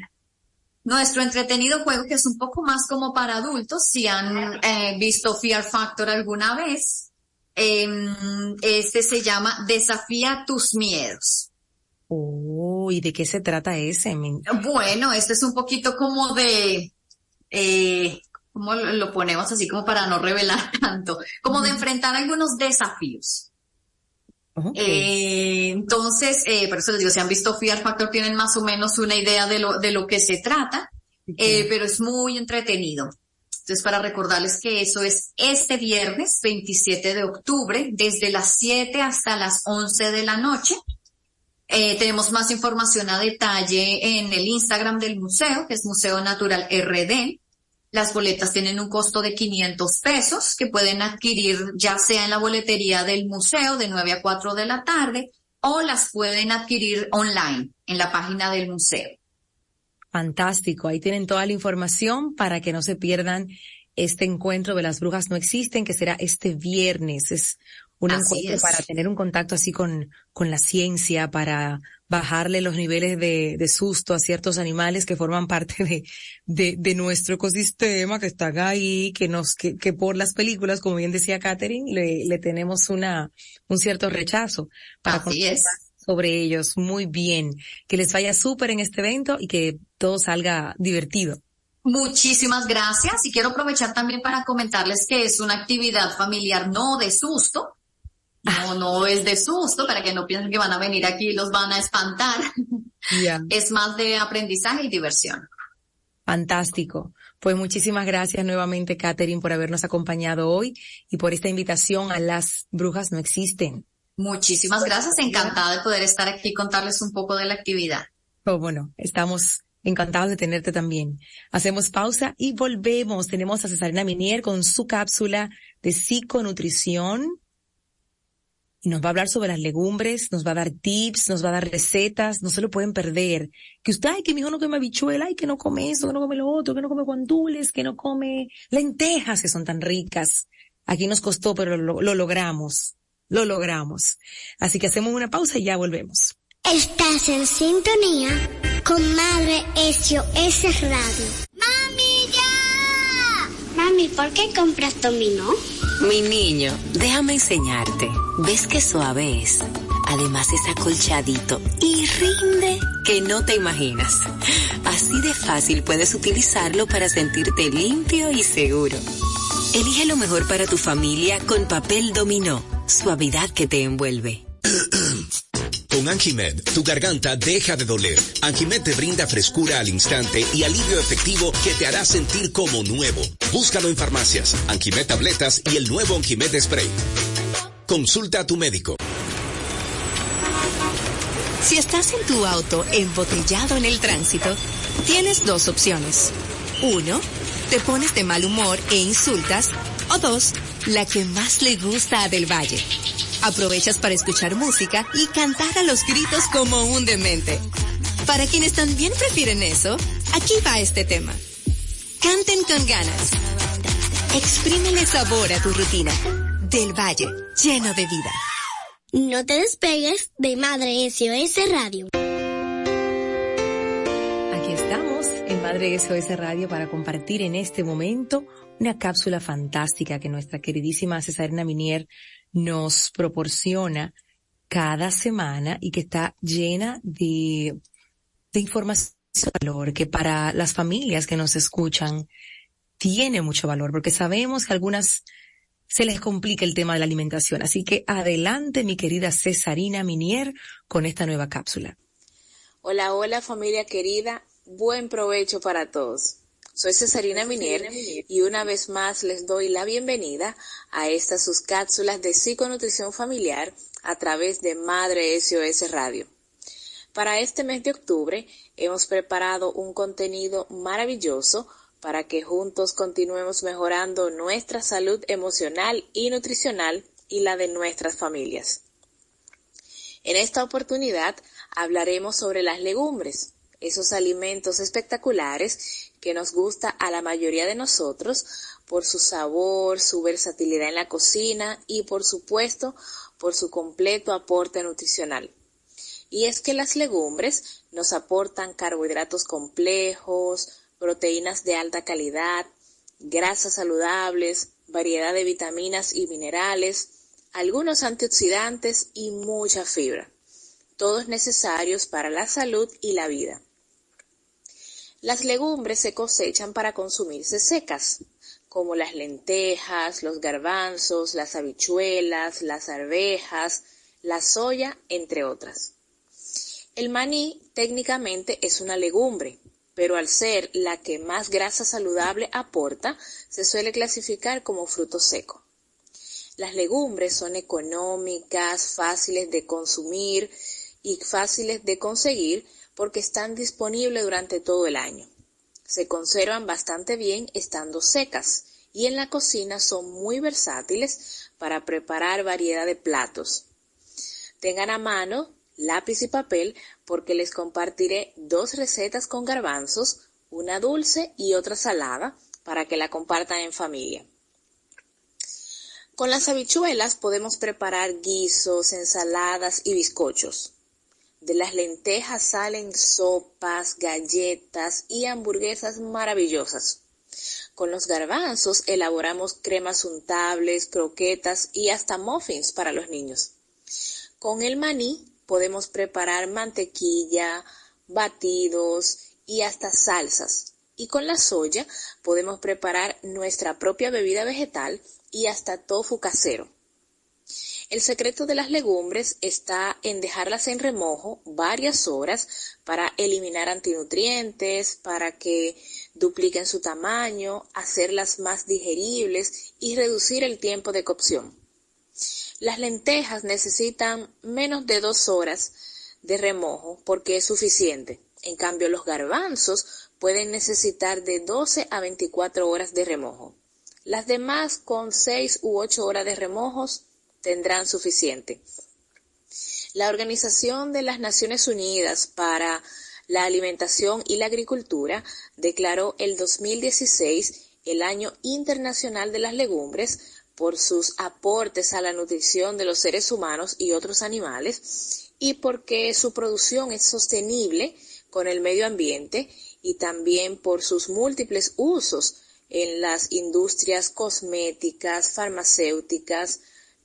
nuestro entretenido juego, que es un poco más como para adultos, si han eh, visto Fear Factor alguna vez, em, este se llama Desafía tus miedos. Oh, ¿y de qué se trata ese? Bueno, este es un poquito como de, eh, ¿cómo lo ponemos así como para no revelar tanto? Como de enfrentar algunos desafíos. Eh, entonces, eh, por eso les digo, si han visto Fear Factor tienen más o menos una idea de lo, de lo que se trata, eh, pero es muy entretenido. Entonces, para recordarles que eso es este viernes 27 de octubre, desde las 7 hasta las 11 de la noche. Eh, tenemos más información a detalle en el Instagram del museo, que es Museo Natural RD. Las boletas tienen un costo de 500 pesos que pueden adquirir ya sea en la boletería del museo de 9 a 4 de la tarde o las pueden adquirir online en la página del museo. Fantástico, ahí tienen toda la información para que no se pierdan este encuentro de las brujas no existen, que será este viernes. Es un encuentro para tener un contacto así con, con la ciencia, para bajarle los niveles de, de susto a ciertos animales que forman parte de, de, de, nuestro ecosistema, que están ahí, que nos, que, que por las películas, como bien decía Catherine, le, le tenemos una, un cierto rechazo para así es. Sobre ellos. Muy bien. Que les vaya súper en este evento y que todo salga divertido. Muchísimas gracias y quiero aprovechar también para comentarles que es una actividad familiar no de susto, no, no es de susto para que no piensen que van a venir aquí y los van a espantar. Es más de aprendizaje y diversión. Fantástico. Pues muchísimas gracias nuevamente, Catherine, por habernos acompañado hoy y por esta invitación a Las Brujas No Existen. Muchísimas gracias. Encantada de poder estar aquí y contarles un poco de la actividad. Oh, bueno, estamos encantados de tenerte también. Hacemos pausa y volvemos. Tenemos a Cesarina Minier con su cápsula de psiconutrición y nos va a hablar sobre las legumbres, nos va a dar tips, nos va a dar recetas, no se lo pueden perder. Que usted, ay, que mi hijo no come habichuela, ay, que no come eso, que no come lo otro, que no come guandules, que no come lentejas que son tan ricas. Aquí nos costó, pero lo, lo logramos. Lo logramos. Así que hacemos una pausa y ya volvemos. Estás en sintonía con Madre SOS Radio. ¡Mami, ya! Mami, ¿por qué compras dominó? Mi niño, déjame enseñarte. ¿Ves qué suave es? Además es acolchadito y rinde que no te imaginas. Así de fácil puedes utilizarlo para sentirte limpio y seguro. Elige lo mejor para tu familia con papel dominó. Suavidad que te envuelve. Con Anjimed, tu garganta deja de doler. Anjimed te brinda frescura al instante y alivio efectivo que te hará sentir como nuevo. Búscalo en farmacias, Anjimed tabletas y el nuevo Anjimed spray. Consulta a tu médico. Si estás en tu auto embotellado en el tránsito, tienes dos opciones. Uno, te pones de mal humor e insultas. O dos, la que más le gusta a Del Valle aprovechas para escuchar música y cantar a los gritos como un demente. Para quienes también prefieren eso, aquí va este tema. Canten con ganas. Exprímele sabor a tu rutina. Del Valle, lleno de vida. No te despegues de Madre SOS Radio. Aquí estamos en Madre SOS Radio para compartir en este momento una cápsula fantástica que nuestra queridísima Cesarina Minier nos proporciona cada semana y que está llena de, de información de valor que para las familias que nos escuchan tiene mucho valor porque sabemos que algunas se les complica el tema de la alimentación. Así que adelante mi querida Cesarina Minier con esta nueva cápsula. Hola, hola familia querida, buen provecho para todos. Soy Cesarina Minier y una vez más les doy la bienvenida a estas sus cápsulas de psiconutrición familiar a través de Madre SOS Radio. Para este mes de octubre hemos preparado un contenido maravilloso para que juntos continuemos mejorando nuestra salud emocional y nutricional y la de nuestras familias. En esta oportunidad hablaremos sobre las legumbres, esos alimentos espectaculares que nos gusta a la mayoría de nosotros por su sabor, su versatilidad en la cocina y por supuesto por su completo aporte nutricional. Y es que las legumbres nos aportan carbohidratos complejos, proteínas de alta calidad, grasas saludables, variedad de vitaminas y minerales, algunos antioxidantes y mucha fibra, todos necesarios para la salud y la vida. Las legumbres se cosechan para consumirse secas, como las lentejas, los garbanzos, las habichuelas, las arvejas, la soya, entre otras. El maní técnicamente es una legumbre, pero al ser la que más grasa saludable aporta, se suele clasificar como fruto seco. Las legumbres son económicas, fáciles de consumir y fáciles de conseguir porque están disponibles durante todo el año. Se conservan bastante bien estando secas y en la cocina son muy versátiles para preparar variedad de platos. Tengan a mano lápiz y papel porque les compartiré dos recetas con garbanzos, una dulce y otra salada, para que la compartan en familia. Con las habichuelas podemos preparar guisos, ensaladas y bizcochos. De las lentejas salen sopas, galletas y hamburguesas maravillosas. Con los garbanzos elaboramos cremas untables, croquetas y hasta muffins para los niños. Con el maní podemos preparar mantequilla, batidos y hasta salsas. Y con la soya podemos preparar nuestra propia bebida vegetal y hasta tofu casero. El secreto de las legumbres está en dejarlas en remojo varias horas para eliminar antinutrientes, para que dupliquen su tamaño, hacerlas más digeribles y reducir el tiempo de cocción. Las lentejas necesitan menos de dos horas de remojo porque es suficiente. En cambio, los garbanzos pueden necesitar de 12 a 24 horas de remojo. Las demás con 6 u 8 horas de remojos tendrán suficiente. La Organización de las Naciones Unidas para la Alimentación y la Agricultura declaró el 2016 el Año Internacional de las Legumbres por sus aportes a la nutrición de los seres humanos y otros animales y porque su producción es sostenible con el medio ambiente y también por sus múltiples usos en las industrias cosméticas, farmacéuticas,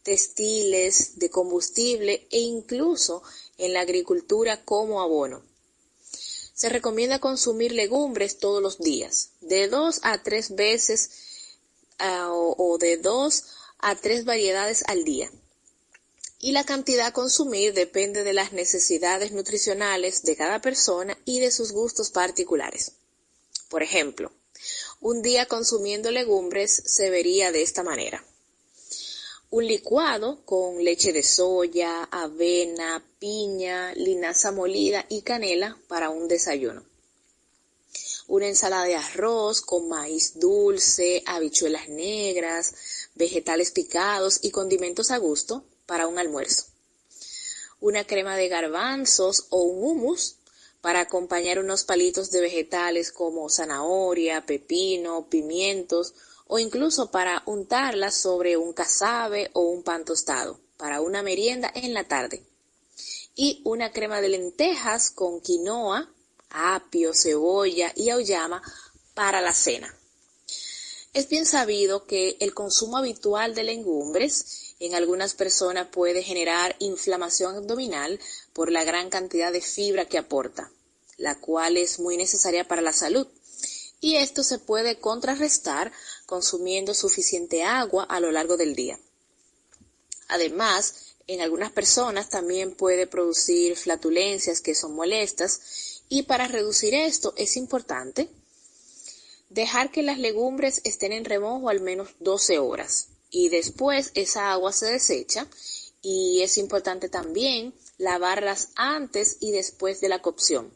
textiles, de combustible e incluso en la agricultura como abono. Se recomienda consumir legumbres todos los días, de dos a tres veces o, de dos a tres variedades al día. Y la cantidad a consumir depende de las necesidades nutricionales de cada persona y de sus gustos particulares. Por ejemplo, un día consumiendo legumbres se vería de esta manera. Un licuado con leche de soya, avena, piña, linaza molida y canela para un desayuno una ensalada de arroz con maíz dulce, habichuelas negras, vegetales picados y condimentos a gusto para un almuerzo. Una crema de garbanzos o un hummus para acompañar unos palitos de vegetales como zanahoria, pepino, pimientos o incluso para untarlas sobre un casabe o un pan tostado para una merienda en la tarde. Y una crema de lentejas con quinoa, apio, cebolla y auyama para la cena. Es bien sabido que el consumo habitual de legumbres en algunas personas puede generar inflamación abdominal por la gran cantidad de fibra que aporta, la cual es muy necesaria para la salud. Y esto se puede contrarrestar consumiendo suficiente agua a lo largo del día. Además, en algunas personas también puede producir flatulencias que son molestas y para reducir esto es importante dejar que las legumbres estén en remojo al menos 12 horas y después esa agua se desecha y es importante también lavarlas antes y después de la cocción.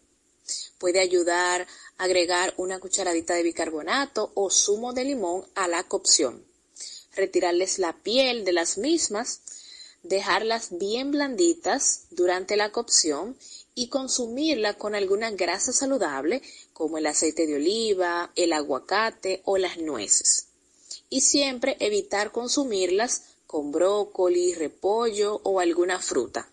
Puede ayudar a agregar una cucharadita de bicarbonato o zumo de limón a la cocción. Retirarles la piel de las mismas, dejarlas bien blanditas durante la cocción y consumirla con alguna grasa saludable como el aceite de oliva, el aguacate o las nueces. Y siempre evitar consumirlas con brócoli, repollo o alguna fruta.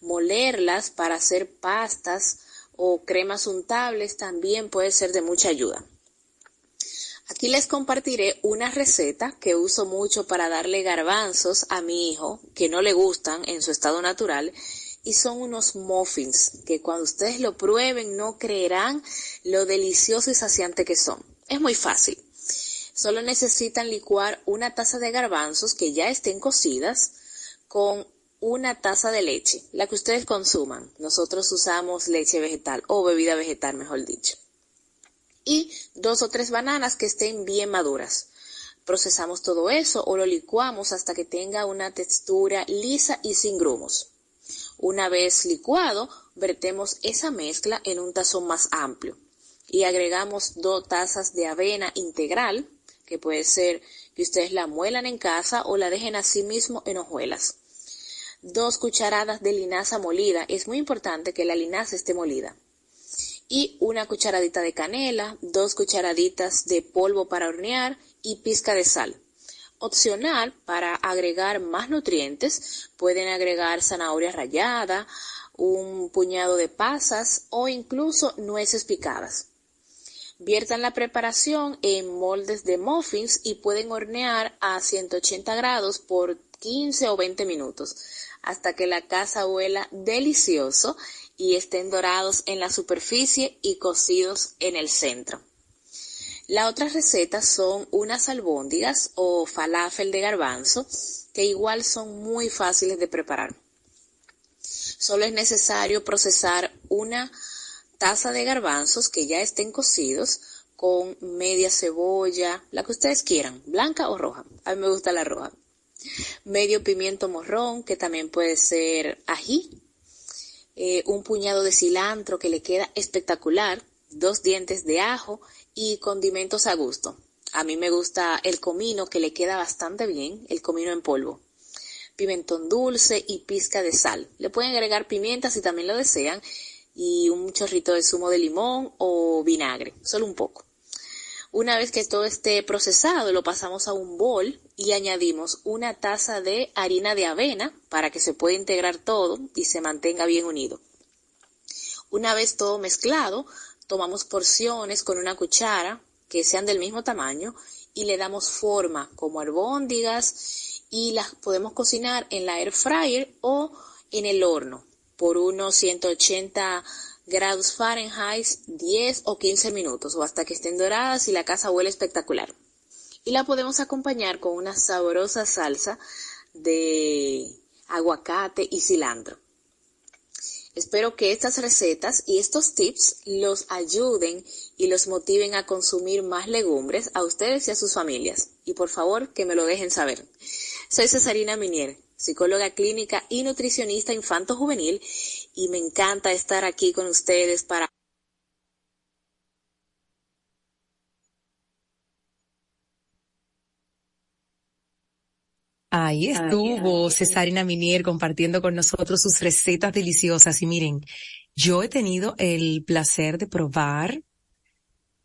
Molerlas para hacer pastas o cremas untables también puede ser de mucha ayuda. Aquí les compartiré una receta que uso mucho para darle garbanzos a mi hijo que no le gustan en su estado natural y son unos muffins que cuando ustedes lo prueben no creerán lo delicioso y saciante que son. Es muy fácil. Solo necesitan licuar una taza de garbanzos que ya estén cocidas con una taza de leche, la que ustedes consuman. Nosotros usamos leche vegetal o bebida vegetal, mejor dicho. Y dos o tres bananas que estén bien maduras. Procesamos todo eso o lo licuamos hasta que tenga una textura lisa y sin grumos. Una vez licuado, vertemos esa mezcla en un tazón más amplio y agregamos dos tazas de avena integral que puede ser que ustedes la muelan en casa o la dejen así mismo en hojuelas. Dos cucharadas de linaza molida, es muy importante que la linaza esté molida. Y una cucharadita de canela, dos cucharaditas de polvo para hornear y pizca de sal. Opcional, para agregar más nutrientes, pueden agregar zanahoria rallada, un puñado de pasas o incluso nueces picadas. Viertan la preparación en moldes de muffins y pueden hornear a 180 grados por 15 o 20 minutos hasta que la casa huela delicioso y estén dorados en la superficie y cocidos en el centro. La otra receta son unas albóndigas o falafel de garbanzo que igual son muy fáciles de preparar. Solo es necesario procesar una taza de garbanzos que ya estén cocidos con media cebolla, la que ustedes quieran, blanca o roja. A mí me gusta la roja. Medio pimiento morrón, que también puede ser ají. Eh, un puñado de cilantro que le queda espectacular. Dos dientes de ajo y condimentos a gusto. A mí me gusta el comino que le queda bastante bien, el comino en polvo. Pimentón dulce y pizca de sal. Le pueden agregar pimienta si también lo desean y un chorrito de zumo de limón o vinagre, solo un poco. Una vez que todo esté procesado, lo pasamos a un bol y añadimos una taza de harina de avena para que se pueda integrar todo y se mantenga bien unido. Una vez todo mezclado, tomamos porciones con una cuchara que sean del mismo tamaño y le damos forma como albóndigas y las podemos cocinar en la air fryer o en el horno por unos 180 grados Fahrenheit 10 o 15 minutos o hasta que estén doradas y la casa huele espectacular. Y la podemos acompañar con una sabrosa salsa de aguacate y cilantro. Espero que estas recetas y estos tips los ayuden y los motiven a consumir más legumbres a ustedes y a sus familias. Y por favor, que me lo dejen saber. Soy Cesarina Minier psicóloga clínica y nutricionista infanto-juvenil, y me encanta estar aquí con ustedes para Ahí estuvo Cesarina Minier compartiendo con nosotros sus recetas deliciosas. Y miren, yo he tenido el placer de probar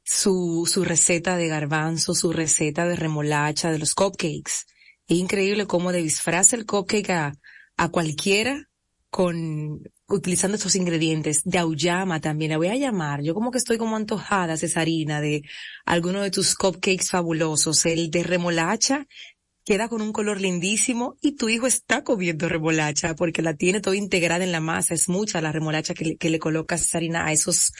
su, su receta de garbanzo, su receta de remolacha, de los cupcakes. Es increíble cómo de disfraza el cupcake a, a cualquiera con, utilizando estos ingredientes. De auyama también, la voy a llamar. Yo como que estoy como antojada, Cesarina, de alguno de tus cupcakes fabulosos. El de remolacha queda con un color lindísimo y tu hijo está comiendo remolacha porque la tiene todo integrada en la masa. Es mucha la remolacha que le, que le a esos,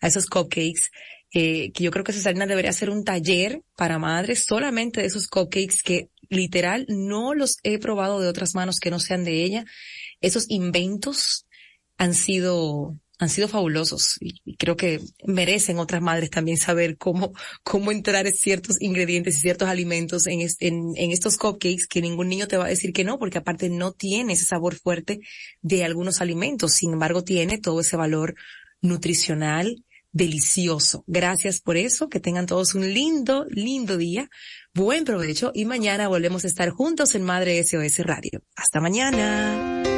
a esos cupcakes. Eh, que yo creo que Cesarina debería hacer un taller para madres solamente de esos cupcakes que literal no los he probado de otras manos que no sean de ella. Esos inventos han sido han sido fabulosos y creo que merecen otras madres también saber cómo, cómo entrar ciertos ingredientes y ciertos alimentos en, en, en, estos cupcakes que ningún niño te va a decir que no, porque aparte no tiene ese sabor fuerte de algunos alimentos. Sin embargo, tiene todo ese valor nutricional delicioso. Gracias por eso. Que tengan todos un lindo, lindo día. Buen provecho y mañana volvemos a estar juntos en Madre SOS Radio. Hasta mañana.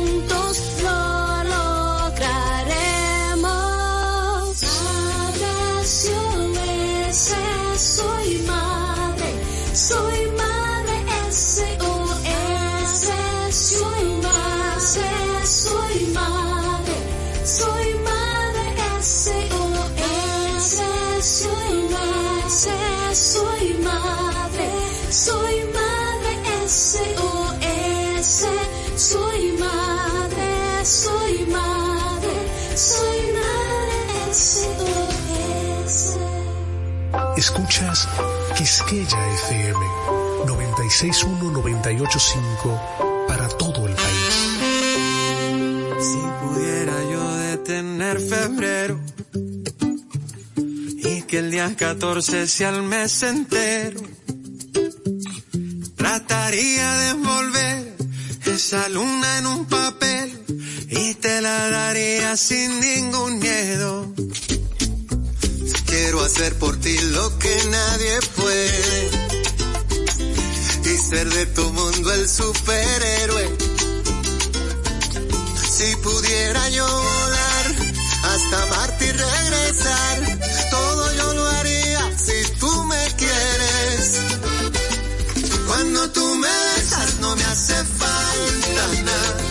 Quisqueya FM 961-985 para todo el país. Si pudiera yo detener febrero y que el día 14 sea el mes entero, trataría de envolver esa luna en un papel y te la daría sin ningún miedo Quiero hacer por ti lo que nadie y ser de tu mundo el superhéroe. Si pudiera yo volar hasta Marte y regresar, todo yo lo haría si tú me quieres. Cuando tú me besas no me hace falta nada.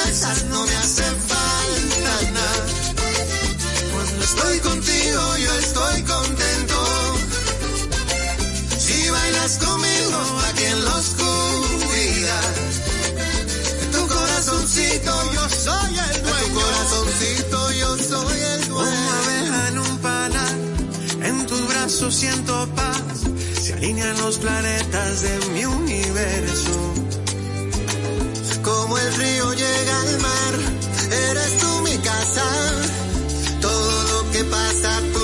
siento paz. Se alinean los planetas de mi universo como el río llega al mar, eres tú mi casa, todo lo que pasa a tu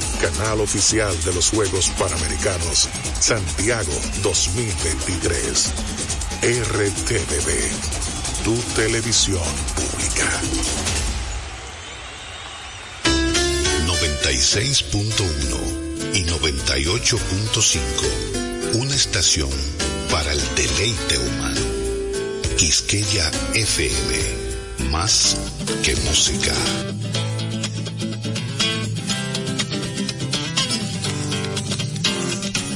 canal oficial de los Juegos Panamericanos Santiago 2023. RTVD, tu televisión pública. 96.1 y 98.5. Una estación para el deleite humano. Quisqueya FM. Más que música.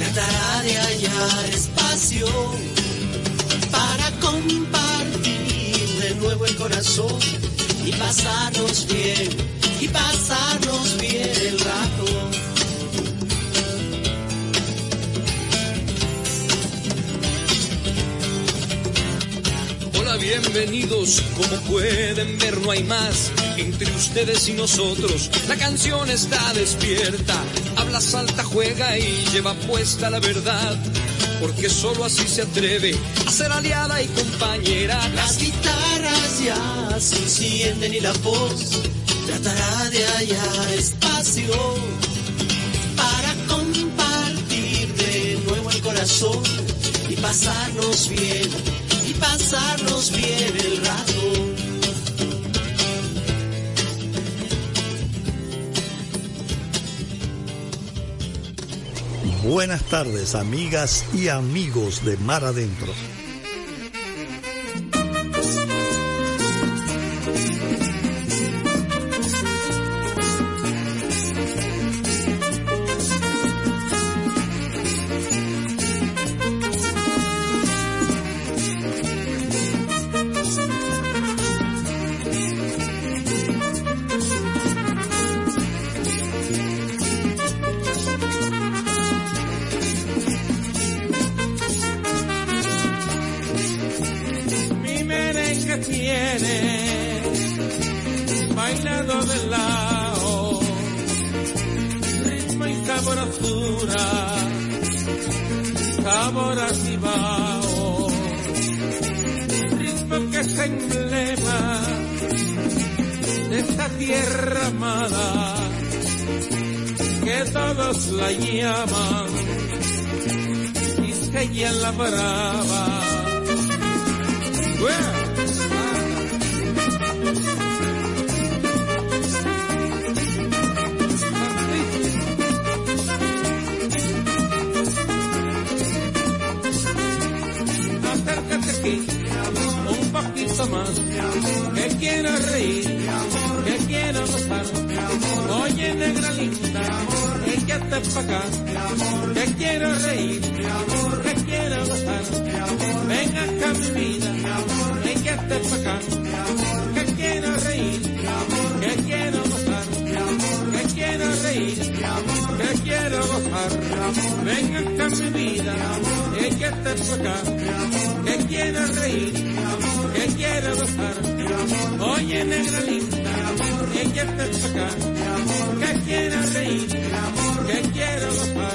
tratará de hallar espacio para compartir de nuevo el corazón y pasarnos bien, y pasarnos bien el rato. Hola, bienvenidos. Como pueden ver, no hay más entre ustedes y nosotros. La canción está despierta, habla, salta, juega y lleva puesta la verdad. Porque solo así se atreve a ser aliada y compañera. Las guitarras ya se encienden y la voz tratará de hallar espacio para compartir de nuevo el corazón y pasarnos bien, y pasarnos bien el rato. Buenas tardes, amigas y amigos de Mar Adentro. Pa' acá, que quiero reír, que quiero gozar. Ven acá mi vida, échate pa' acá, quiero reír, que quiero gozar. Que quiero reír, que quiero gozar. Ven acá mi vida, échate pa' acá, quiero reír, que quiero gozar. Oye, negra linda, échate pa' acá, que quiero reír, que quiero.